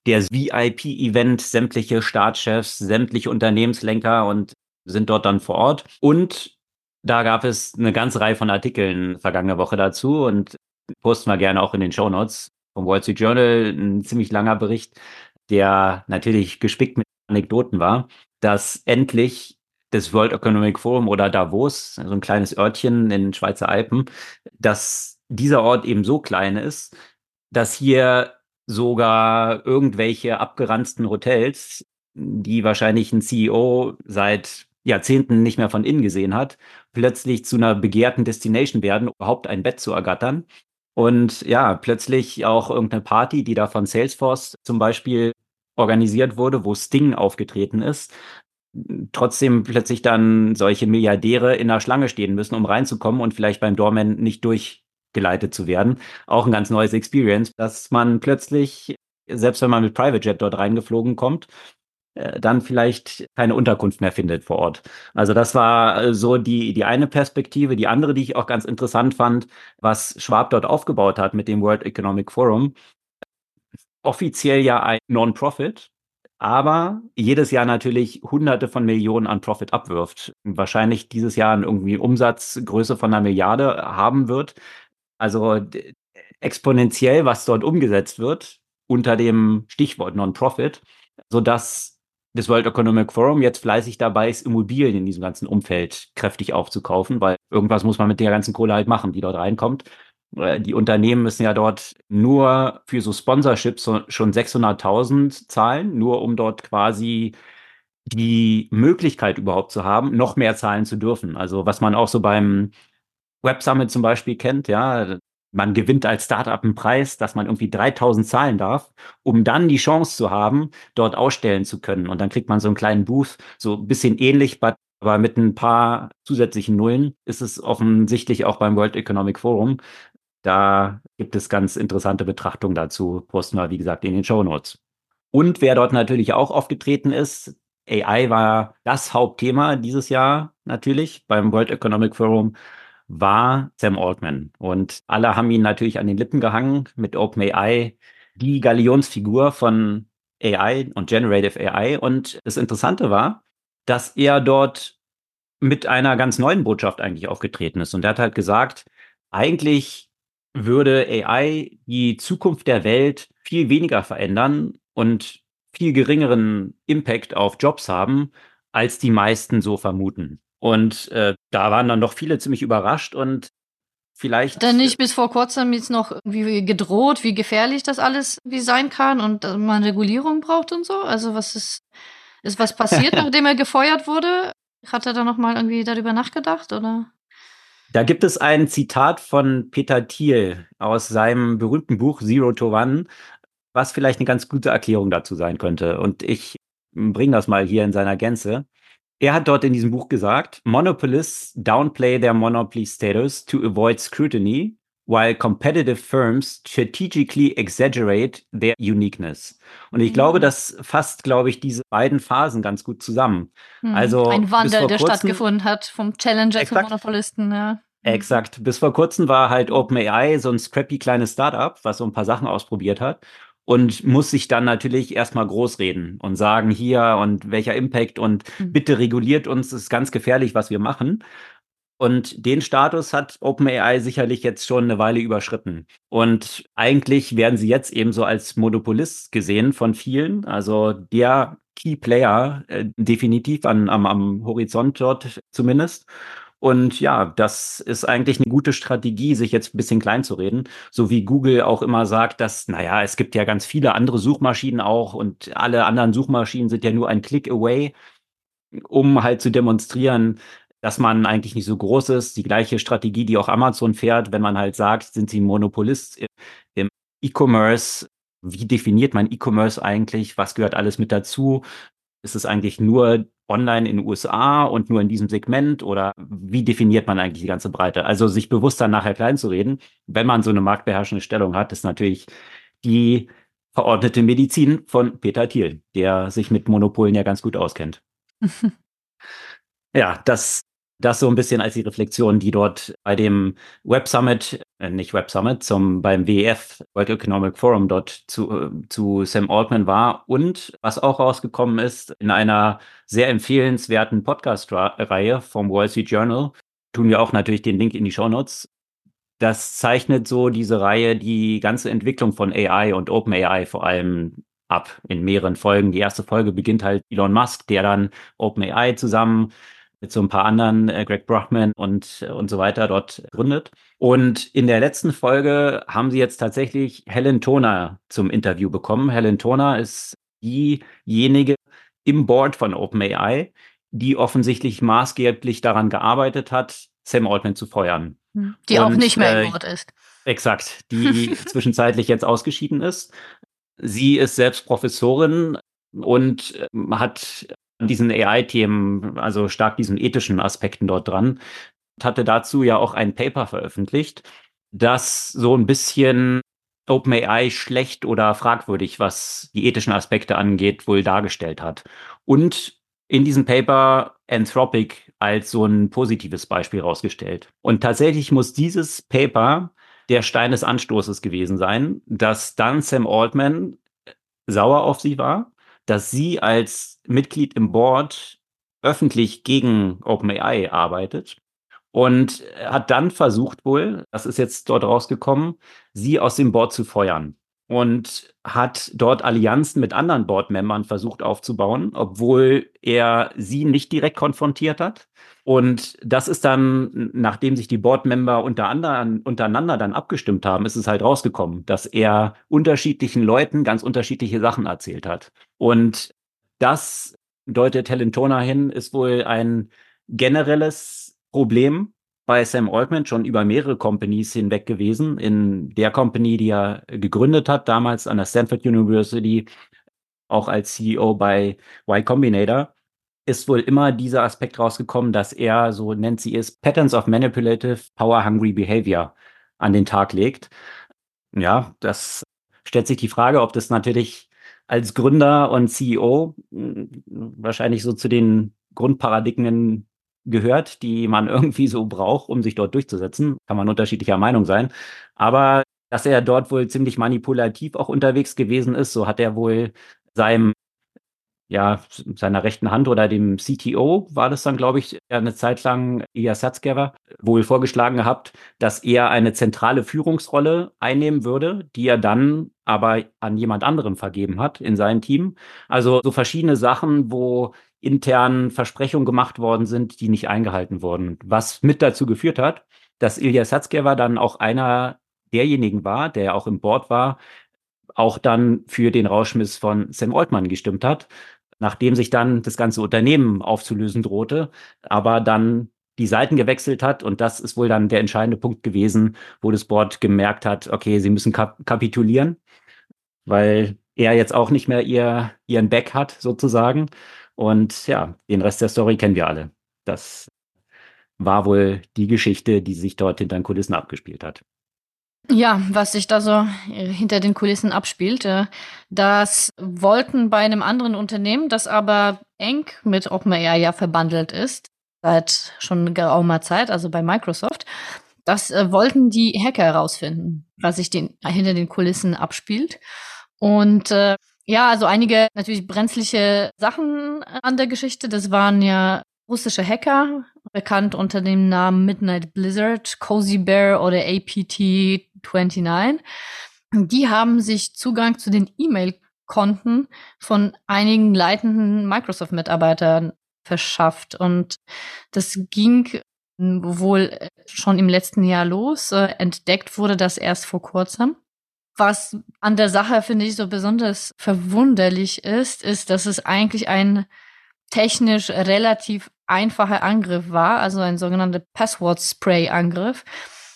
S1: der VIP-Event, sämtliche Staatschefs, sämtliche Unternehmenslenker und sind dort dann vor Ort. Und da gab es eine ganze Reihe von Artikeln vergangene Woche dazu und posten wir gerne auch in den Show Notes vom Wall Street Journal. Ein ziemlich langer Bericht, der natürlich gespickt mit Anekdoten war, dass endlich das World Economic Forum oder Davos, so ein kleines Örtchen in den Schweizer Alpen, dass dieser Ort eben so klein ist, dass hier sogar irgendwelche abgeranzten Hotels, die wahrscheinlich ein CEO seit Jahrzehnten nicht mehr von innen gesehen hat, plötzlich zu einer begehrten Destination werden, überhaupt ein Bett zu ergattern. Und ja, plötzlich auch irgendeine Party, die da von Salesforce zum Beispiel organisiert wurde, wo Sting aufgetreten ist, trotzdem plötzlich dann solche Milliardäre in der Schlange stehen müssen, um reinzukommen und vielleicht beim Doorman nicht durch geleitet zu werden. Auch ein ganz neues Experience, dass man plötzlich, selbst wenn man mit Private Jet dort reingeflogen kommt, äh, dann vielleicht keine Unterkunft mehr findet vor Ort. Also das war äh, so die, die eine Perspektive. Die andere, die ich auch ganz interessant fand, was Schwab dort aufgebaut hat mit dem World Economic Forum. Offiziell ja ein Non-Profit, aber jedes Jahr natürlich Hunderte von Millionen an Profit abwirft. Wahrscheinlich dieses Jahr irgendwie Umsatzgröße von einer Milliarde haben wird. Also exponentiell, was dort umgesetzt wird, unter dem Stichwort Non-Profit, sodass das World Economic Forum jetzt fleißig dabei ist, Immobilien in diesem ganzen Umfeld kräftig aufzukaufen, weil irgendwas muss man mit der ganzen Kohle halt machen, die dort reinkommt. Äh, die Unternehmen müssen ja dort nur für so Sponsorships schon 600.000 zahlen, nur um dort quasi die Möglichkeit überhaupt zu haben, noch mehr zahlen zu dürfen. Also was man auch so beim Web Summit zum Beispiel kennt, ja, man gewinnt als Startup einen Preis, dass man irgendwie 3000 zahlen darf, um dann die Chance zu haben, dort ausstellen zu können. Und dann kriegt man so einen kleinen Booth, so ein bisschen ähnlich, aber mit ein paar zusätzlichen Nullen ist es offensichtlich auch beim World Economic Forum. Da gibt es ganz interessante Betrachtungen dazu, posten wir, wie gesagt, in den Show Notes. Und wer dort natürlich auch aufgetreten ist, AI war das Hauptthema dieses Jahr natürlich beim World Economic Forum war Sam Altman. Und alle haben ihn natürlich an den Lippen gehangen mit OpenAI, die Galionsfigur von AI und Generative AI. Und das Interessante war, dass er dort mit einer ganz neuen Botschaft eigentlich aufgetreten ist. Und er hat halt gesagt, eigentlich würde AI die Zukunft der Welt viel weniger verändern und viel geringeren Impact auf Jobs haben, als die meisten so vermuten. Und äh, da waren dann doch viele ziemlich überrascht und vielleicht.
S2: Denn nicht bis vor kurzem jetzt noch irgendwie gedroht, wie gefährlich das alles wie sein kann und dass man Regulierung braucht und so. Also was ist, ist was passiert, nachdem er gefeuert wurde? Hat er da nochmal irgendwie darüber nachgedacht oder?
S1: Da gibt es ein Zitat von Peter Thiel aus seinem berühmten Buch Zero to One, was vielleicht eine ganz gute Erklärung dazu sein könnte. Und ich bringe das mal hier in seiner Gänze. Er hat dort in diesem Buch gesagt, Monopolists downplay their monopoly status to avoid scrutiny, while competitive firms strategically exaggerate their uniqueness. Und ich mhm. glaube, das fasst, glaube ich, diese beiden Phasen ganz gut zusammen.
S2: Mhm. Also ein Wandel, der kurzem, stattgefunden hat vom Challenger exakt, zum Monopolisten. Ja.
S1: Exakt. Bis vor kurzem war halt OpenAI so ein scrappy kleines Startup, was so ein paar Sachen ausprobiert hat und muss sich dann natürlich erstmal groß reden und sagen, hier und welcher Impact und mhm. bitte reguliert uns, das ist ganz gefährlich, was wir machen. Und den Status hat OpenAI sicherlich jetzt schon eine Weile überschritten. Und eigentlich werden sie jetzt eben so als Monopolist gesehen von vielen. Also der Key Player äh, definitiv an, am, am Horizont dort zumindest. Und ja, das ist eigentlich eine gute Strategie, sich jetzt ein bisschen klein zu reden. So wie Google auch immer sagt, dass, naja, es gibt ja ganz viele andere Suchmaschinen auch und alle anderen Suchmaschinen sind ja nur ein Click away, um halt zu demonstrieren, dass man eigentlich nicht so groß ist. Die gleiche Strategie, die auch Amazon fährt, wenn man halt sagt, sind sie Monopolist im E-Commerce. Wie definiert man E-Commerce eigentlich? Was gehört alles mit dazu? Ist es eigentlich nur online in den USA und nur in diesem Segment oder wie definiert man eigentlich die ganze Breite? Also sich bewusst dann nachher klein zu reden, wenn man so eine marktbeherrschende Stellung hat, ist natürlich die verordnete Medizin von Peter Thiel, der sich mit Monopolen ja ganz gut auskennt. ja, das das so ein bisschen als die Reflexion, die dort bei dem Web Summit, äh, nicht Web Summit, zum, beim WEF, World Economic Forum dort zu, äh, zu Sam Altman war und was auch rausgekommen ist in einer sehr empfehlenswerten Podcast-Reihe vom Wall Street Journal, tun wir auch natürlich den Link in die Show Notes. Das zeichnet so diese Reihe die ganze Entwicklung von AI und OpenAI vor allem ab in mehreren Folgen. Die erste Folge beginnt halt Elon Musk, der dann OpenAI zusammen mit so ein paar anderen, äh, Greg Brockman und, äh, und so weiter dort gründet. Und in der letzten Folge haben sie jetzt tatsächlich Helen Toner zum Interview bekommen. Helen Toner ist diejenige im Board von OpenAI, die offensichtlich maßgeblich daran gearbeitet hat, Sam Altman zu feuern.
S2: Hm. Die und, auch nicht mehr im äh, Board ist.
S1: Exakt, die zwischenzeitlich jetzt ausgeschieden ist. Sie ist selbst Professorin und äh, hat diesen AI-Themen, also stark diesen ethischen Aspekten dort dran. Hatte dazu ja auch ein Paper veröffentlicht, das so ein bisschen OpenAI schlecht oder fragwürdig, was die ethischen Aspekte angeht, wohl dargestellt hat. Und in diesem Paper Anthropic als so ein positives Beispiel rausgestellt. Und tatsächlich muss dieses Paper der Stein des Anstoßes gewesen sein, dass dann Sam Altman sauer auf sie war dass sie als Mitglied im Board öffentlich gegen OpenAI arbeitet und hat dann versucht wohl, das ist jetzt dort rausgekommen, sie aus dem Board zu feuern und hat dort Allianzen mit anderen Board-Membern versucht aufzubauen, obwohl er sie nicht direkt konfrontiert hat. Und das ist dann, nachdem sich die Board-Member unter untereinander dann abgestimmt haben, ist es halt rausgekommen, dass er unterschiedlichen Leuten ganz unterschiedliche Sachen erzählt hat. Und das deutet Helen Toner hin, ist wohl ein generelles Problem bei Sam Altman schon über mehrere Companies hinweg gewesen. In der Company, die er gegründet hat, damals an der Stanford University, auch als CEO bei Y Combinator, ist wohl immer dieser Aspekt rausgekommen, dass er, so nennt sie es, Patterns of Manipulative Power Hungry Behavior an den Tag legt. Ja, das stellt sich die Frage, ob das natürlich als Gründer und CEO hm, wahrscheinlich so zu den Grundparadigmen gehört, die man irgendwie so braucht, um sich dort durchzusetzen. Kann man unterschiedlicher Meinung sein. Aber dass er dort wohl ziemlich manipulativ auch unterwegs gewesen ist, so hat er wohl seinem ja, seiner rechten Hand oder dem CTO war das dann, glaube ich, eine Zeit lang, Ilya Satzgever, wohl vorgeschlagen gehabt, dass er eine zentrale Führungsrolle einnehmen würde, die er dann aber an jemand anderem vergeben hat in sein Team. Also so verschiedene Sachen, wo intern Versprechungen gemacht worden sind, die nicht eingehalten wurden. Was mit dazu geführt hat, dass Ilya Satskever dann auch einer derjenigen war, der auch im Board war, auch dann für den Rauschmiss von Sam Altman gestimmt hat, nachdem sich dann das ganze Unternehmen aufzulösen drohte, aber dann die Seiten gewechselt hat und das ist wohl dann der entscheidende Punkt gewesen, wo das Board gemerkt hat, okay, sie müssen kap kapitulieren, weil er jetzt auch nicht mehr ihr, ihren Back hat sozusagen und ja, den Rest der Story kennen wir alle. Das war wohl die Geschichte, die sich dort hinter den Kulissen abgespielt hat.
S2: Ja, was sich da so äh, hinter den Kulissen abspielt, äh, das wollten bei einem anderen Unternehmen, das aber eng mit OpenAI ja verbandelt ist, seit schon geraumer Zeit, also bei Microsoft, das äh, wollten die Hacker herausfinden, was sich den, hinter den Kulissen abspielt. Und äh, ja, also einige natürlich brenzliche Sachen an der Geschichte. Das waren ja russische Hacker, bekannt unter dem Namen Midnight Blizzard, Cozy Bear oder APT29. Die haben sich Zugang zu den E-Mail-Konten von einigen leitenden Microsoft-Mitarbeitern verschafft. Und das ging wohl schon im letzten Jahr los. Entdeckt wurde das erst vor kurzem. Was an der Sache, finde ich, so besonders verwunderlich ist, ist, dass es eigentlich ein technisch relativ einfacher Angriff war, also ein sogenannter Password-Spray-Angriff.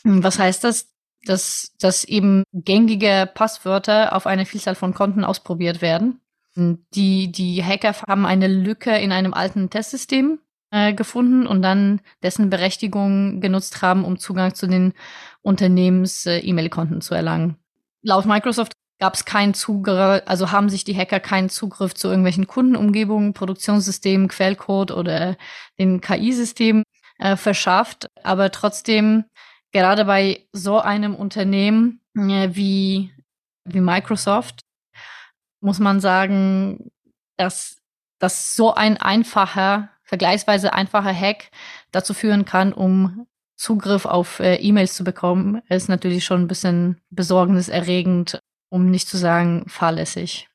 S2: Was heißt das? Dass, dass eben gängige Passwörter auf eine Vielzahl von Konten ausprobiert werden. Die, die Hacker haben eine Lücke in einem alten Testsystem äh, gefunden und dann dessen Berechtigung genutzt haben, um Zugang zu den Unternehmens-E-Mail-Konten äh, zu erlangen laut Microsoft gab es keinen Zugriff, also haben sich die Hacker keinen Zugriff zu irgendwelchen Kundenumgebungen, Produktionssystemen, Quellcode oder den KI-Systemen äh, verschafft. Aber trotzdem, gerade bei so einem Unternehmen äh, wie, wie Microsoft, muss man sagen, dass, dass so ein einfacher, vergleichsweise einfacher Hack dazu führen kann, um Zugriff auf äh, E-Mails zu bekommen, ist natürlich schon ein bisschen besorgniserregend, um nicht zu sagen fahrlässig.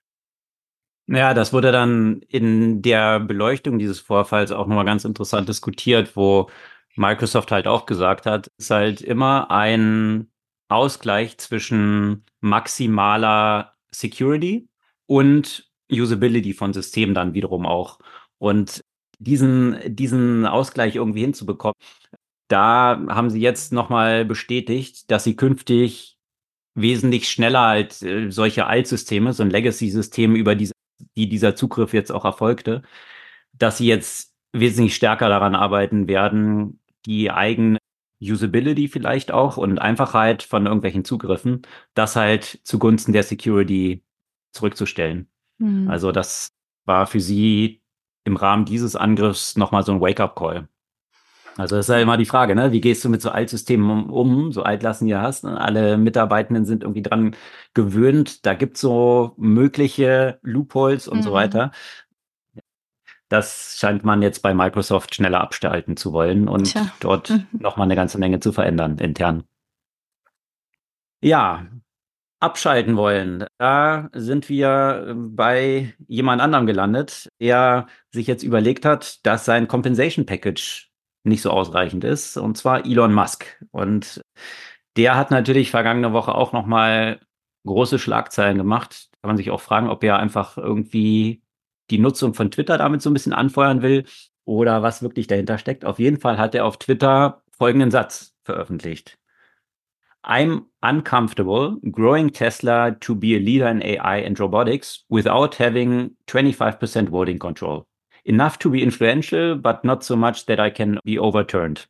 S1: Ja, das wurde dann in der Beleuchtung dieses Vorfalls auch nochmal ganz interessant diskutiert, wo Microsoft halt auch gesagt hat, es ist halt immer ein Ausgleich zwischen maximaler Security und Usability von Systemen dann wiederum auch. Und diesen, diesen Ausgleich irgendwie hinzubekommen, da haben sie jetzt nochmal bestätigt, dass sie künftig wesentlich schneller als äh, solche Altsysteme, so ein Legacy-System, über diese, die dieser Zugriff jetzt auch erfolgte, dass sie jetzt wesentlich stärker daran arbeiten werden, die eigene Usability vielleicht auch und Einfachheit von irgendwelchen Zugriffen, das halt zugunsten der Security zurückzustellen. Mhm. Also das war für sie im Rahmen dieses Angriffs nochmal so ein Wake-up-Call. Also das ist ja immer die Frage, ne? Wie gehst du mit so Altsystemen um, so Altlassen hier hast? Ne? Alle Mitarbeitenden sind irgendwie dran gewöhnt. Da gibt's so mögliche Loopholes und mhm. so weiter. Das scheint man jetzt bei Microsoft schneller abstalten zu wollen und Tja. dort mhm. nochmal eine ganze Menge zu verändern intern. Ja, abschalten wollen. Da sind wir bei jemand anderem gelandet, der sich jetzt überlegt hat, dass sein Compensation Package nicht so ausreichend ist, und zwar Elon Musk. Und der hat natürlich vergangene Woche auch nochmal große Schlagzeilen gemacht. Kann man sich auch fragen, ob er einfach irgendwie die Nutzung von Twitter damit so ein bisschen anfeuern will oder was wirklich dahinter steckt. Auf jeden Fall hat er auf Twitter folgenden Satz veröffentlicht. I'm uncomfortable growing Tesla to be a leader in AI and robotics without having 25% voting control enough to be influential, but not so much that I can be overturned.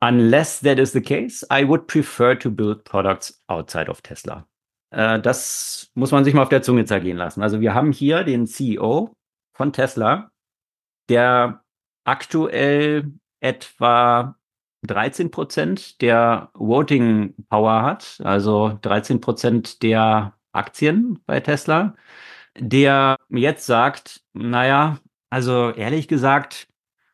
S1: Unless that is the case, I would prefer to build products outside of Tesla. Äh, das muss man sich mal auf der Zunge zergehen lassen. Also wir haben hier den CEO von Tesla, der aktuell etwa 13 Prozent der Voting Power hat, also 13 Prozent der Aktien bei Tesla, der jetzt sagt, naja, also ehrlich gesagt,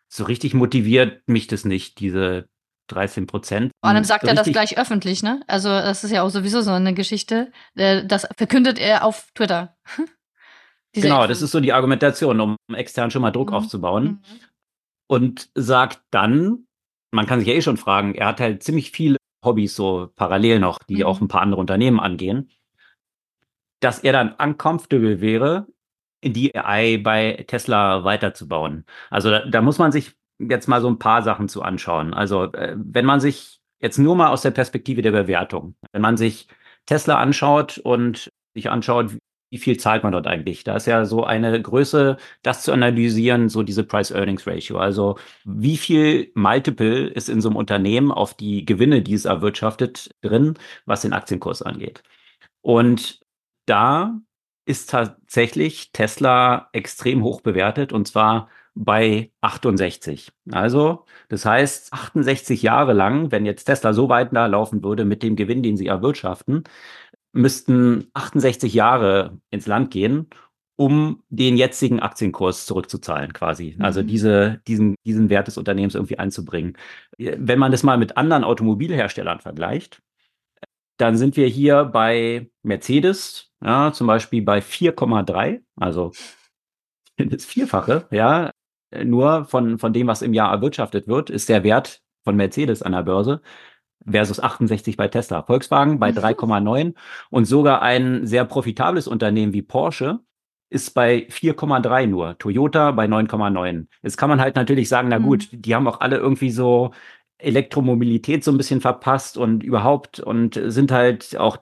S1: so richtig motiviert mich das nicht, diese 13 Prozent.
S2: Vor allem sagt so er das gleich öffentlich, ne? Also das ist ja auch sowieso so eine Geschichte. Das verkündet er auf Twitter.
S1: genau, das ist so die Argumentation, um extern schon mal Druck mhm. aufzubauen. Mhm. Und sagt dann, man kann sich ja eh schon fragen, er hat halt ziemlich viele Hobbys so parallel noch, die mhm. auch ein paar andere Unternehmen angehen, dass er dann uncomfortable wäre, die AI bei Tesla weiterzubauen. Also da, da muss man sich jetzt mal so ein paar Sachen zu anschauen. Also äh, wenn man sich jetzt nur mal aus der Perspektive der Bewertung, wenn man sich Tesla anschaut und sich anschaut, wie viel zahlt man dort eigentlich? Da ist ja so eine Größe, das zu analysieren, so diese Price-Earnings-Ratio. Also wie viel Multiple ist in so einem Unternehmen auf die Gewinne, die es erwirtschaftet, drin, was den Aktienkurs angeht. Und da ist tatsächlich Tesla extrem hoch bewertet und zwar bei 68. Also, das heißt, 68 Jahre lang, wenn jetzt Tesla so weit da laufen würde mit dem Gewinn, den sie erwirtschaften, müssten 68 Jahre ins Land gehen, um den jetzigen Aktienkurs zurückzuzahlen, quasi. Mhm. Also diese, diesen, diesen Wert des Unternehmens irgendwie einzubringen. Wenn man das mal mit anderen Automobilherstellern vergleicht, dann sind wir hier bei Mercedes, ja, zum Beispiel bei 4,3, also das Vierfache, ja, nur von, von dem, was im Jahr erwirtschaftet wird, ist der Wert von Mercedes an der Börse versus 68 bei Tesla. Volkswagen bei 3,9 mhm. und sogar ein sehr profitables Unternehmen wie Porsche ist bei 4,3 nur. Toyota bei 9,9. Jetzt kann man halt natürlich sagen, na gut, mhm. die haben auch alle irgendwie so Elektromobilität so ein bisschen verpasst und überhaupt und sind halt auch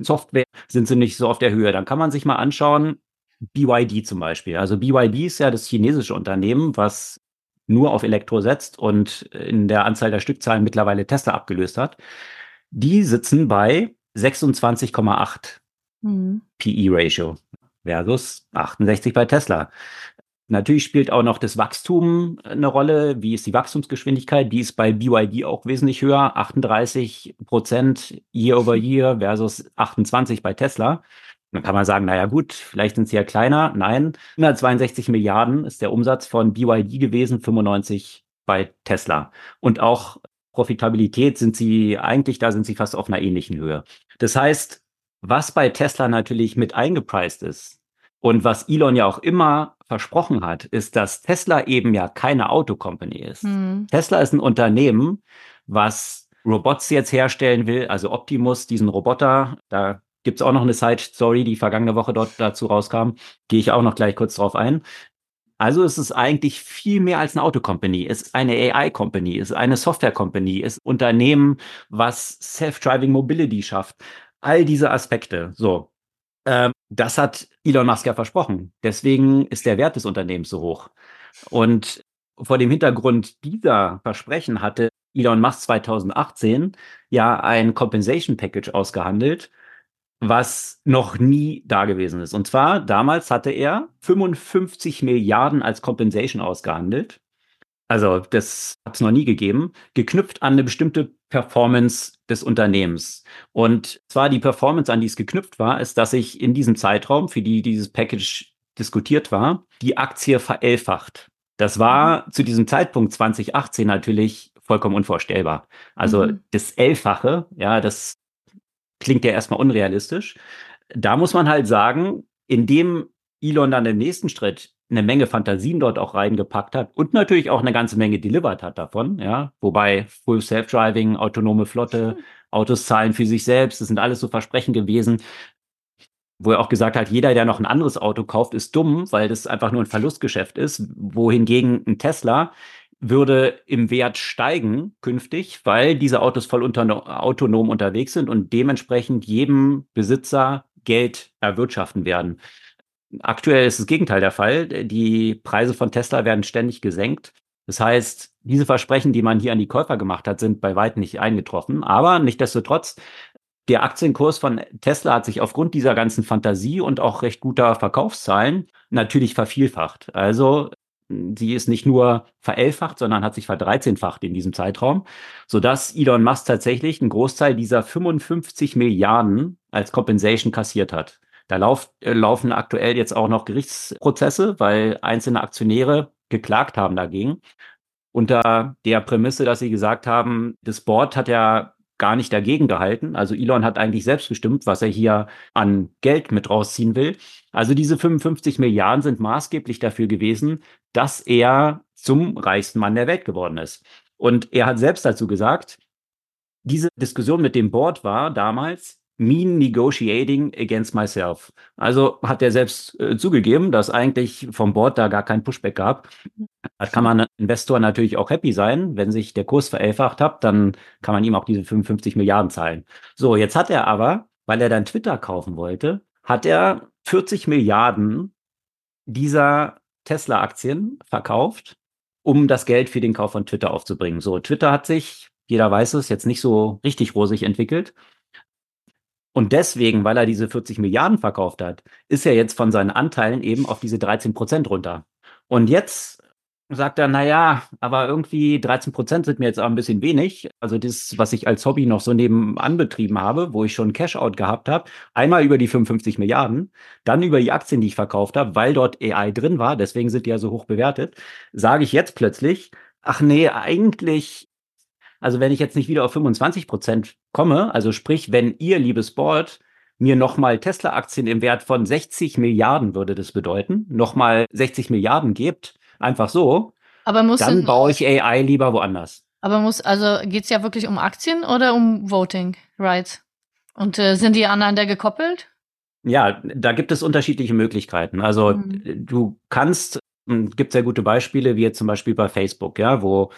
S1: Software sind sie nicht so auf der Höhe. Dann kann man sich mal anschauen, BYD zum Beispiel. Also BYD ist ja das chinesische Unternehmen, was nur auf Elektro setzt und in der Anzahl der Stückzahlen mittlerweile Tesla abgelöst hat. Die sitzen bei 26,8 mhm. PE-Ratio versus 68 bei Tesla. Natürlich spielt auch noch das Wachstum eine Rolle. Wie ist die Wachstumsgeschwindigkeit? Die ist bei BYD auch wesentlich höher. 38 Prozent year over year versus 28 bei Tesla. Dann kann man sagen, naja gut, vielleicht sind sie ja kleiner. Nein, 162 Milliarden ist der Umsatz von BYD gewesen, 95 bei Tesla. Und auch Profitabilität sind sie eigentlich, da sind sie fast auf einer ähnlichen Höhe. Das heißt, was bei Tesla natürlich mit eingepreist ist und was Elon ja auch immer versprochen hat, ist, dass Tesla eben ja keine Autocompany ist. Hm. Tesla ist ein Unternehmen, was Robots jetzt herstellen will, also Optimus, diesen Roboter, da Gibt es auch noch eine Side-Story, die vergangene Woche dort dazu rauskam. Gehe ich auch noch gleich kurz drauf ein. Also es ist eigentlich viel mehr als eine Autocompany. Es ist eine AI-Company, es ist eine Software-Company, es ist ein Unternehmen, was Self-Driving Mobility schafft. All diese Aspekte. So. Ähm, das hat Elon Musk ja versprochen. Deswegen ist der Wert des Unternehmens so hoch. Und vor dem Hintergrund dieser Versprechen hatte Elon Musk 2018 ja ein Compensation Package ausgehandelt, was noch nie da gewesen ist. Und zwar, damals hatte er 55 Milliarden als Compensation ausgehandelt. Also das hat es noch nie gegeben, geknüpft an eine bestimmte Performance des Unternehmens. Und zwar die Performance, an die es geknüpft war, ist, dass sich in diesem Zeitraum, für die dieses Package diskutiert war, die Aktie verelfacht. Das war mhm. zu diesem Zeitpunkt 2018 natürlich vollkommen unvorstellbar. Also mhm. das Elffache, ja, das klingt ja erstmal unrealistisch. Da muss man halt sagen, indem Elon dann im nächsten Schritt eine Menge Fantasien dort auch reingepackt hat und natürlich auch eine ganze Menge delivered hat davon, ja, wobei Full Self-Driving, autonome Flotte, Autos zahlen für sich selbst, das sind alles so Versprechen gewesen, wo er auch gesagt hat, jeder, der noch ein anderes Auto kauft, ist dumm, weil das einfach nur ein Verlustgeschäft ist, wohingegen ein Tesla würde im Wert steigen künftig, weil diese Autos voll unter, autonom unterwegs sind und dementsprechend jedem Besitzer Geld erwirtschaften werden. Aktuell ist das Gegenteil der Fall. Die Preise von Tesla werden ständig gesenkt. Das heißt, diese Versprechen, die man hier an die Käufer gemacht hat, sind bei weitem nicht eingetroffen. Aber nichtdestotrotz, der Aktienkurs von Tesla hat sich aufgrund dieser ganzen Fantasie und auch recht guter Verkaufszahlen natürlich vervielfacht. Also sie ist nicht nur verelfacht, sondern hat sich verdreizehnfacht in diesem Zeitraum, sodass Elon Musk tatsächlich einen Großteil dieser 55 Milliarden als Compensation kassiert hat. Da lauf, äh, laufen aktuell jetzt auch noch Gerichtsprozesse, weil einzelne Aktionäre geklagt haben dagegen. Unter der Prämisse, dass sie gesagt haben, das Board hat ja gar nicht dagegen gehalten. Also Elon hat eigentlich selbst bestimmt, was er hier an Geld mit rausziehen will. Also diese 55 Milliarden sind maßgeblich dafür gewesen, dass er zum reichsten Mann der Welt geworden ist. Und er hat selbst dazu gesagt, diese Diskussion mit dem Board war damals, mean negotiating against myself. Also hat er selbst äh, zugegeben, dass eigentlich vom Board da gar kein Pushback gab. Da kann man Investor natürlich auch happy sein. Wenn sich der Kurs verelfacht hat, dann kann man ihm auch diese 55 Milliarden zahlen. So, jetzt hat er aber, weil er dann Twitter kaufen wollte, hat er 40 Milliarden dieser Tesla-Aktien verkauft, um das Geld für den Kauf von Twitter aufzubringen. So, Twitter hat sich, jeder weiß es, jetzt nicht so richtig rosig entwickelt. Und deswegen, weil er diese 40 Milliarden verkauft hat, ist er jetzt von seinen Anteilen eben auf diese 13 Prozent runter. Und jetzt sagt er, na ja, aber irgendwie 13 Prozent sind mir jetzt auch ein bisschen wenig. Also das, was ich als Hobby noch so nebenan betrieben habe, wo ich schon Cash-out gehabt habe, einmal über die 55 Milliarden, dann über die Aktien, die ich verkauft habe, weil dort AI drin war, deswegen sind die ja so hoch bewertet, sage ich jetzt plötzlich, ach nee, eigentlich also wenn ich jetzt nicht wieder auf 25 Prozent komme, also sprich, wenn ihr, liebes Board, mir nochmal Tesla-Aktien im Wert von 60 Milliarden würde das bedeuten, nochmal 60 Milliarden gebt, einfach so,
S2: aber muss
S1: dann baue ich AI lieber woanders.
S2: Aber muss, also geht es ja wirklich um Aktien oder um Voting Rights? Und äh, sind die aneinander gekoppelt?
S1: Ja, da gibt es unterschiedliche Möglichkeiten. Also mhm. du kannst, hm, gibt sehr gute Beispiele, wie jetzt zum Beispiel bei Facebook, ja, wo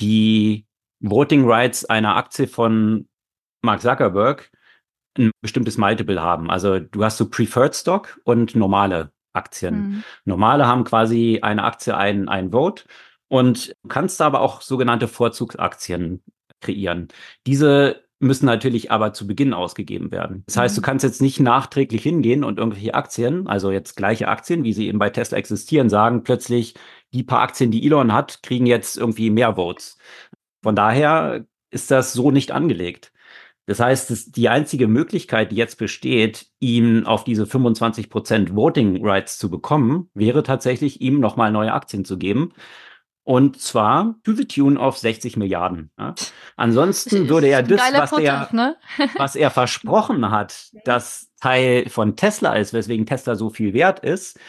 S1: die Voting Rights einer Aktie von Mark Zuckerberg ein bestimmtes Multiple haben. Also du hast so Preferred Stock und normale Aktien. Mhm. Normale haben quasi eine Aktie ein, ein Vote und kannst aber auch sogenannte Vorzugsaktien kreieren. Diese müssen natürlich aber zu Beginn ausgegeben werden. Das heißt, du mhm. kannst jetzt nicht nachträglich hingehen und irgendwelche Aktien, also jetzt gleiche Aktien, wie sie eben bei Tesla existieren, sagen plötzlich, die paar Aktien, die Elon hat, kriegen jetzt irgendwie mehr Votes. Von daher ist das so nicht angelegt. Das heißt, die einzige Möglichkeit, die jetzt besteht, ihm auf diese 25 Prozent Voting Rights zu bekommen, wäre tatsächlich, ihm nochmal neue Aktien zu geben. Und zwar to the tune of 60 Milliarden. Ja. Ansonsten würde er das, was er, ne? was er versprochen hat, das Teil von Tesla ist, weswegen Tesla so viel wert ist,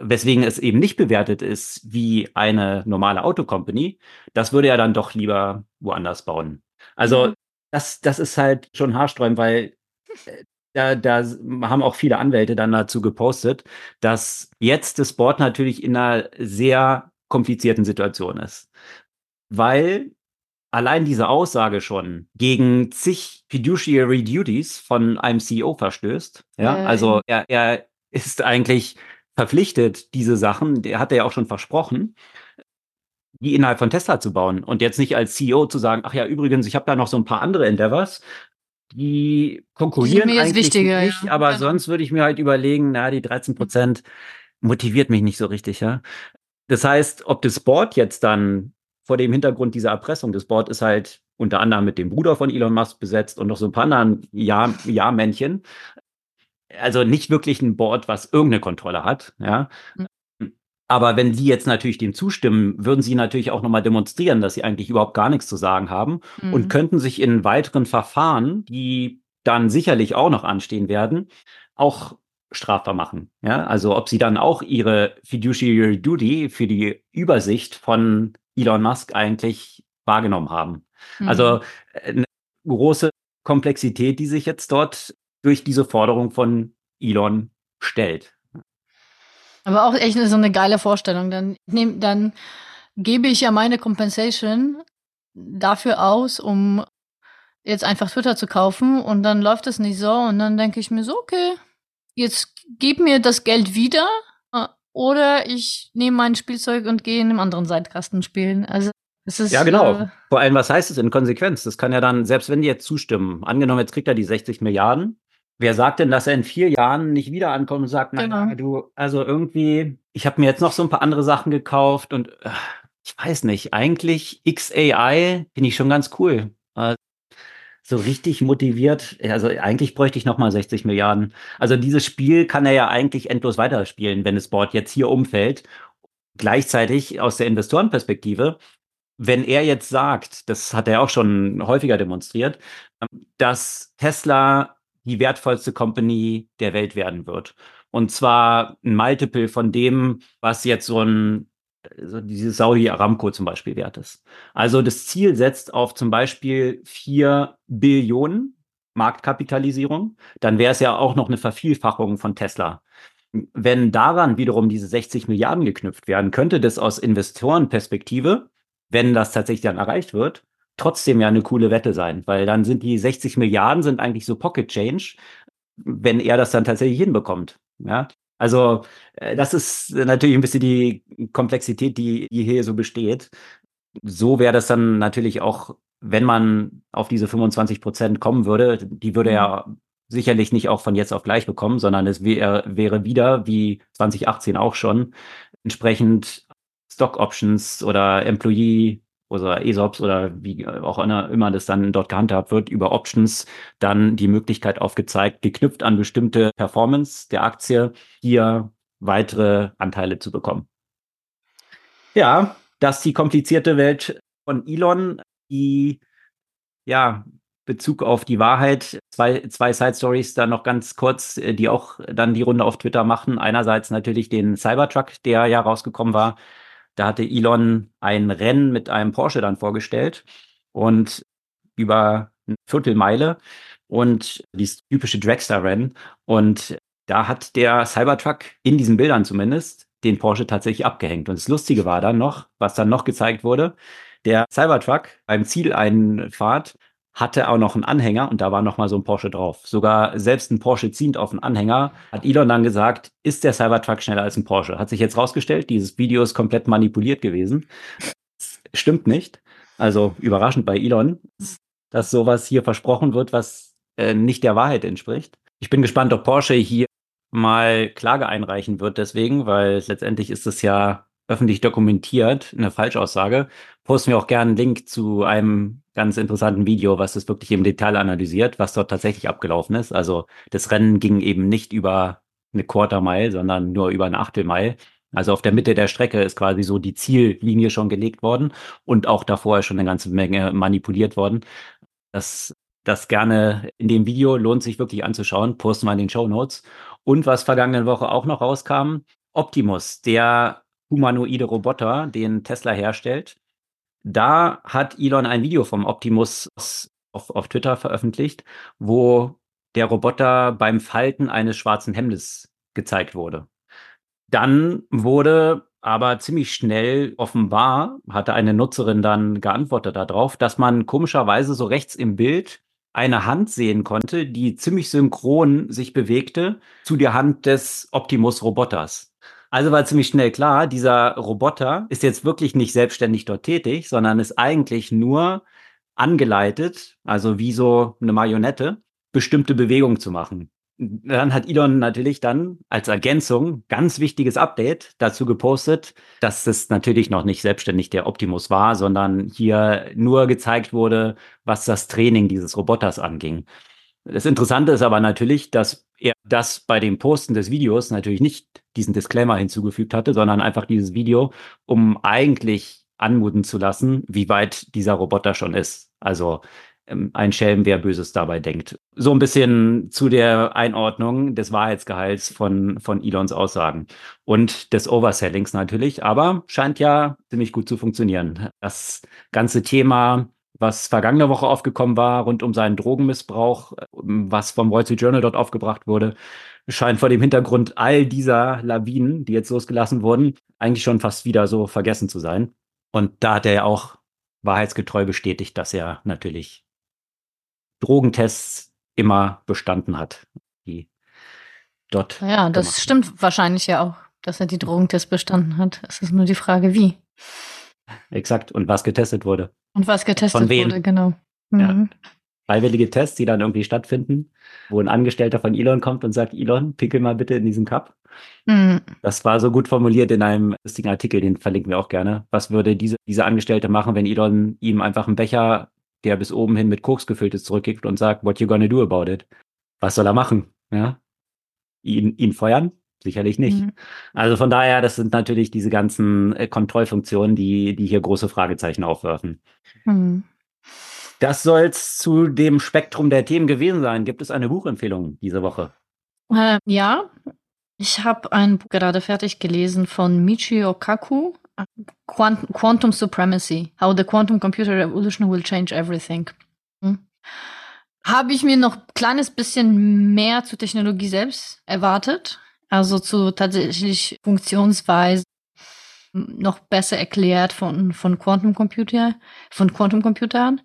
S1: weswegen es eben nicht bewertet ist wie eine normale Autocompany, das würde er dann doch lieber woanders bauen. Also mhm. das, das ist halt schon haarsträubend, weil äh, da, da haben auch viele Anwälte dann dazu gepostet, dass jetzt das Board natürlich in einer sehr komplizierten Situation ist. Weil allein diese Aussage schon gegen zig Fiduciary Duties von einem CEO verstößt. Ja, also er, er ist eigentlich verpflichtet, diese Sachen, der hat er ja auch schon versprochen, die innerhalb von Tesla zu bauen und jetzt nicht als CEO zu sagen, ach ja, übrigens, ich habe da noch so ein paar andere Endeavors, die konkurrieren die eigentlich nicht, ja. aber ja. sonst würde ich mir halt überlegen, na, die 13 Prozent motiviert mich nicht so richtig, ja. Das heißt, ob das Board jetzt dann vor dem Hintergrund dieser Erpressung, das Board ist halt unter anderem mit dem Bruder von Elon Musk besetzt und noch so ein paar anderen Ja-Männchen. Also nicht wirklich ein Board, was irgendeine Kontrolle hat, ja. Mhm. Aber wenn die jetzt natürlich dem zustimmen, würden sie natürlich auch nochmal demonstrieren, dass sie eigentlich überhaupt gar nichts zu sagen haben mhm. und könnten sich in weiteren Verfahren, die dann sicherlich auch noch anstehen werden, auch strafbar machen. Ja, also ob sie dann auch ihre Fiduciary Duty für die Übersicht von Elon Musk eigentlich wahrgenommen haben. Mhm. Also eine große Komplexität, die sich jetzt dort durch diese Forderung von Elon stellt.
S2: Aber auch echt so eine geile Vorstellung. Dann, nehm, dann gebe ich ja meine Compensation dafür aus, um jetzt einfach Twitter zu kaufen und dann läuft es nicht so und dann denke ich mir so, okay, jetzt gib mir das Geld wieder äh, oder ich nehme mein Spielzeug und gehe in einem anderen Seitkasten spielen. Also es ist,
S1: ja, genau. Äh, Vor allem, was heißt es in Konsequenz? Das kann ja dann, selbst wenn die jetzt zustimmen, angenommen, jetzt kriegt er die 60 Milliarden. Wer sagt denn, dass er in vier Jahren nicht wieder ankommt und sagt, genau. na, du, also irgendwie, ich habe mir jetzt noch so ein paar andere Sachen gekauft und äh, ich weiß nicht, eigentlich XAI finde ich schon ganz cool. Äh, so richtig motiviert. Also eigentlich bräuchte ich nochmal 60 Milliarden. Also dieses Spiel kann er ja eigentlich endlos weiterspielen, wenn das Board jetzt hier umfällt. Gleichzeitig aus der Investorenperspektive wenn er jetzt sagt, das hat er auch schon häufiger demonstriert, dass Tesla die wertvollste Company der Welt werden wird. Und zwar ein Multiple von dem, was jetzt so ein so dieses Saudi Aramco zum Beispiel wert ist. Also das Ziel setzt auf zum Beispiel vier Billionen Marktkapitalisierung. Dann wäre es ja auch noch eine Vervielfachung von Tesla. Wenn daran wiederum diese 60 Milliarden geknüpft werden, könnte das aus Investorenperspektive, wenn das tatsächlich dann erreicht wird, trotzdem ja eine coole Wette sein, weil dann sind die 60 Milliarden sind eigentlich so Pocket Change, wenn er das dann tatsächlich hinbekommt. Ja, also äh, das ist natürlich ein bisschen die Komplexität, die, hier so besteht. So wäre das dann natürlich auch, wenn man auf diese 25 Prozent kommen würde, die würde er mhm. sicherlich nicht auch von jetzt auf gleich bekommen, sondern es wär, wäre wieder, wie 2018 auch schon, entsprechend Stock Options oder Employee oder ESOPs oder wie auch immer das dann dort gehandhabt wird, über Options dann die Möglichkeit aufgezeigt, geknüpft an bestimmte Performance der Aktie, hier weitere Anteile zu bekommen. Ja, dass die komplizierte Welt von Elon, die ja Bezug auf die Wahrheit, zwei, zwei Side Stories da noch ganz kurz, die auch dann die Runde auf Twitter machen. Einerseits natürlich den Cybertruck, der ja rausgekommen war, da hatte Elon ein Rennen mit einem Porsche dann vorgestellt und über eine Viertelmeile und dieses typische Dragster-Rennen. Und da hat der Cybertruck in diesen Bildern zumindest den Porsche tatsächlich abgehängt. Und das Lustige war dann noch, was dann noch gezeigt wurde, der Cybertruck beim Zieleinfahrt hatte auch noch einen Anhänger und da war noch mal so ein Porsche drauf. Sogar selbst ein Porsche ziehend auf einen Anhänger hat Elon dann gesagt, ist der Cybertruck schneller als ein Porsche? Hat sich jetzt rausgestellt, dieses Video ist komplett manipuliert gewesen. Das stimmt nicht. Also überraschend bei Elon, dass sowas hier versprochen wird, was äh, nicht der Wahrheit entspricht. Ich bin gespannt, ob Porsche hier mal Klage einreichen wird deswegen, weil letztendlich ist es ja öffentlich dokumentiert, eine Falschaussage. Posten wir auch gerne einen Link zu einem ganz interessanten Video, was es wirklich im Detail analysiert, was dort tatsächlich abgelaufen ist. Also das Rennen ging eben nicht über eine Quarter Mile, sondern nur über eine Achtel Mile. Also auf der Mitte der Strecke ist quasi so die Ziellinie schon gelegt worden und auch davor schon eine ganze Menge manipuliert worden. Das, das gerne in dem Video lohnt sich wirklich anzuschauen. Posten wir in den Show Notes. Und was vergangene Woche auch noch rauskam, Optimus, der humanoide Roboter, den Tesla herstellt. Da hat Elon ein Video vom Optimus auf, auf Twitter veröffentlicht, wo der Roboter beim Falten eines schwarzen Hemdes gezeigt wurde. Dann wurde aber ziemlich schnell offenbar, hatte eine Nutzerin dann geantwortet darauf, dass man komischerweise so rechts im Bild eine Hand sehen konnte, die ziemlich synchron sich bewegte zu der Hand des Optimus-Roboters. Also war ziemlich schnell klar, dieser Roboter ist jetzt wirklich nicht selbstständig dort tätig, sondern ist eigentlich nur angeleitet, also wie so eine Marionette, bestimmte Bewegungen zu machen. Dann hat Elon natürlich dann als Ergänzung ganz wichtiges Update dazu gepostet, dass es natürlich noch nicht selbstständig der Optimus war, sondern hier nur gezeigt wurde, was das Training dieses Roboters anging. Das Interessante ist aber natürlich, dass er das bei dem Posten des Videos natürlich nicht diesen Disclaimer hinzugefügt hatte, sondern einfach dieses Video, um eigentlich anmuten zu lassen, wie weit dieser Roboter schon ist. Also ähm, ein Schelm, wer Böses dabei denkt. So ein bisschen zu der Einordnung des Wahrheitsgehalts von, von Elons Aussagen und des Oversellings natürlich, aber scheint ja ziemlich gut zu funktionieren. Das ganze Thema was vergangene Woche aufgekommen war, rund um seinen Drogenmissbrauch, was vom Wall Street Journal dort aufgebracht wurde, scheint vor dem Hintergrund all dieser Lawinen, die jetzt losgelassen wurden, eigentlich schon fast wieder so vergessen zu sein. Und da hat er ja auch wahrheitsgetreu bestätigt, dass er natürlich Drogentests immer bestanden hat, die dort.
S2: Ja, das stimmt wahrscheinlich ja auch, dass er die Drogentests bestanden hat. Es ist nur die Frage, wie.
S1: Exakt. Und was getestet wurde.
S2: Und was getestet Von wem? wurde, genau.
S1: Mhm. Ja. Freiwillige Tests, die dann irgendwie stattfinden, wo ein Angestellter von Elon kommt und sagt, Elon, pickel mal bitte in diesen Cup. Mhm. Das war so gut formuliert in einem lustigen Artikel, den verlinken wir auch gerne. Was würde diese, diese Angestellte machen, wenn Elon ihm einfach einen Becher, der bis oben hin mit Koks gefüllt ist, zurückgibt und sagt, what you gonna do about it? Was soll er machen? Ja? Ihn, ihn feuern? Sicherlich nicht. Mhm. Also von daher, das sind natürlich diese ganzen äh, Kontrollfunktionen, die, die hier große Fragezeichen aufwerfen. Mhm. Das soll es zu dem Spektrum der Themen gewesen sein. Gibt es eine Buchempfehlung diese Woche?
S2: Äh, ja, ich habe ein Buch gerade fertig gelesen von Michio Kaku, Quant Quantum Supremacy, How the Quantum Computer Revolution Will Change Everything. Hm. Habe ich mir noch ein kleines bisschen mehr zur Technologie selbst erwartet, also zu tatsächlich Funktionsweise noch besser erklärt von, von Quantum Computer, von Quantum Computern.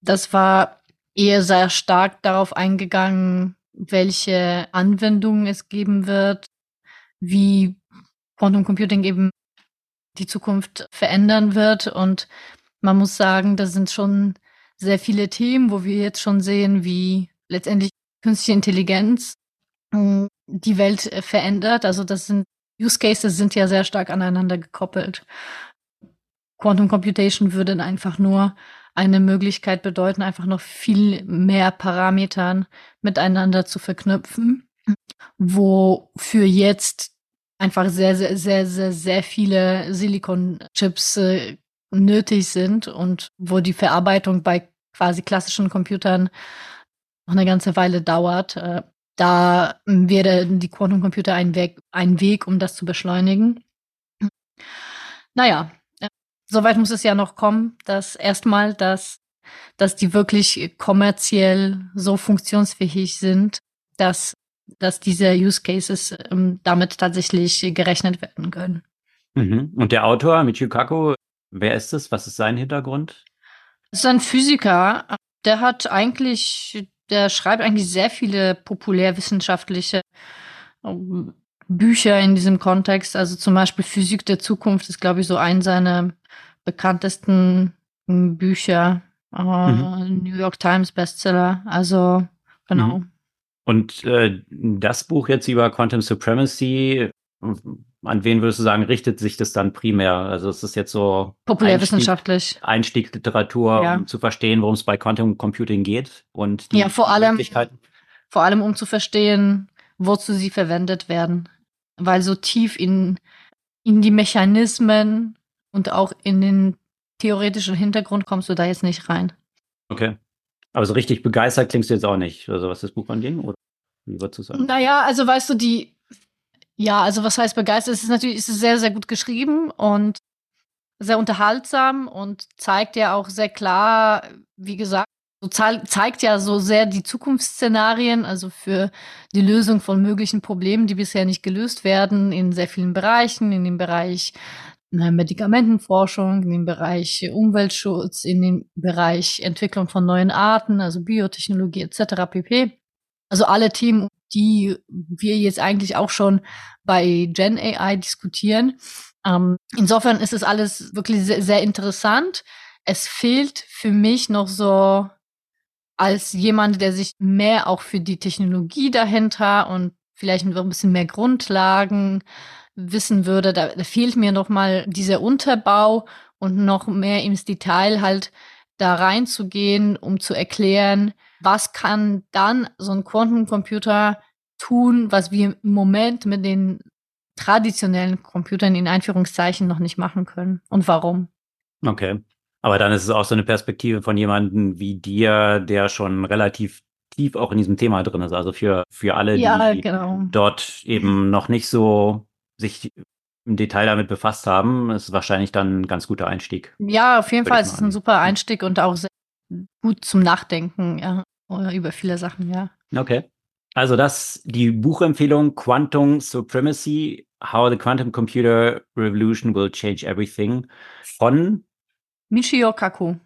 S2: Das war eher sehr stark darauf eingegangen, welche Anwendungen es geben wird, wie Quantum Computing eben die Zukunft verändern wird. Und man muss sagen, das sind schon sehr viele Themen, wo wir jetzt schon sehen, wie letztendlich künstliche Intelligenz hm, die Welt verändert. Also das sind Use Cases sind ja sehr stark aneinander gekoppelt. Quantum Computation würde einfach nur eine Möglichkeit bedeuten, einfach noch viel mehr Parametern miteinander zu verknüpfen, wo für jetzt einfach sehr, sehr, sehr, sehr, sehr viele Silicon-Chips äh, nötig sind und wo die Verarbeitung bei quasi klassischen Computern noch eine ganze Weile dauert. Äh, da wäre die Quantencomputer ein Weg, ein Weg, um das zu beschleunigen. Naja, soweit muss es ja noch kommen, dass erstmal, dass, dass die wirklich kommerziell so funktionsfähig sind, dass, dass diese Use Cases ähm, damit tatsächlich gerechnet werden können.
S1: Mhm. Und der Autor, Michio Kaku, wer ist es? Was ist sein Hintergrund?
S2: Das ist ein Physiker. Der hat eigentlich, der schreibt eigentlich sehr viele populärwissenschaftliche ähm, Bücher in diesem Kontext. Also zum Beispiel Physik der Zukunft ist, glaube ich, so ein seiner bekanntesten hm, Bücher. Äh, mhm. New York Times Bestseller. Also, genau. Mhm.
S1: Und äh, das Buch jetzt über Quantum Supremacy, an wen würdest du sagen, richtet sich das dann primär? Also es ist jetzt so
S2: populärwissenschaftlich
S1: Einstieg, Einstiegsliteratur, ja. um zu verstehen, worum es bei Quantum Computing geht und
S2: die ja, vor allem, vor allem um zu verstehen, wozu sie verwendet werden, weil so tief in in die Mechanismen und auch in den theoretischen Hintergrund kommst du da jetzt nicht rein.
S1: Okay. Aber so richtig begeistert klingst du jetzt auch nicht, also was das Buch anging, oder wie würdest du sagen?
S2: Naja, also weißt du, die, ja, also was heißt begeistert? Es ist natürlich, es ist sehr, sehr gut geschrieben und sehr unterhaltsam und zeigt ja auch sehr klar, wie gesagt, so zeigt ja so sehr die Zukunftsszenarien, also für die Lösung von möglichen Problemen, die bisher nicht gelöst werden, in sehr vielen Bereichen, in dem Bereich Medikamentenforschung, in dem Bereich Umweltschutz, in dem Bereich Entwicklung von neuen Arten, also Biotechnologie etc. pp. Also alle Themen, die wir jetzt eigentlich auch schon bei Gen AI diskutieren. Ähm, insofern ist es alles wirklich sehr, sehr interessant. Es fehlt für mich noch so als jemand, der sich mehr auch für die Technologie dahinter und vielleicht ein bisschen mehr Grundlagen wissen würde, da, da fehlt mir noch mal dieser Unterbau und noch mehr ins Detail halt da reinzugehen, um zu erklären, was kann dann so ein Quantencomputer tun, was wir im Moment mit den traditionellen Computern in Einführungszeichen noch nicht machen können und warum.
S1: Okay. Aber dann ist es auch so eine Perspektive von jemandem wie dir, der schon relativ tief auch in diesem Thema drin ist. Also für, für alle, ja, die genau. dort eben noch nicht so sich im Detail damit befasst haben, ist wahrscheinlich dann ein ganz guter Einstieg.
S2: Ja, auf jeden Fall. Es ist ein super Einstieg und auch sehr gut zum Nachdenken, ja, über viele Sachen, ja.
S1: Okay. Also das, die Buchempfehlung Quantum Supremacy, How the Quantum Computer Revolution Will Change Everything von
S2: Michio Kaku.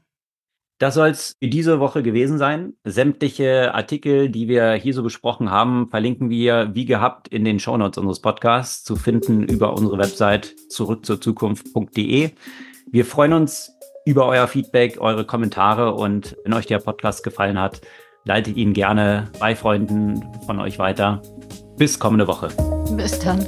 S1: Das soll es für diese Woche gewesen sein. Sämtliche Artikel, die wir hier so besprochen haben, verlinken wir wie gehabt in den Shownotes unseres Podcasts zu finden über unsere Website zurückzurzukunft.de. Wir freuen uns über euer Feedback, eure Kommentare und wenn euch der Podcast gefallen hat, leitet ihn gerne bei Freunden von euch weiter. Bis kommende Woche.
S2: Bis dann.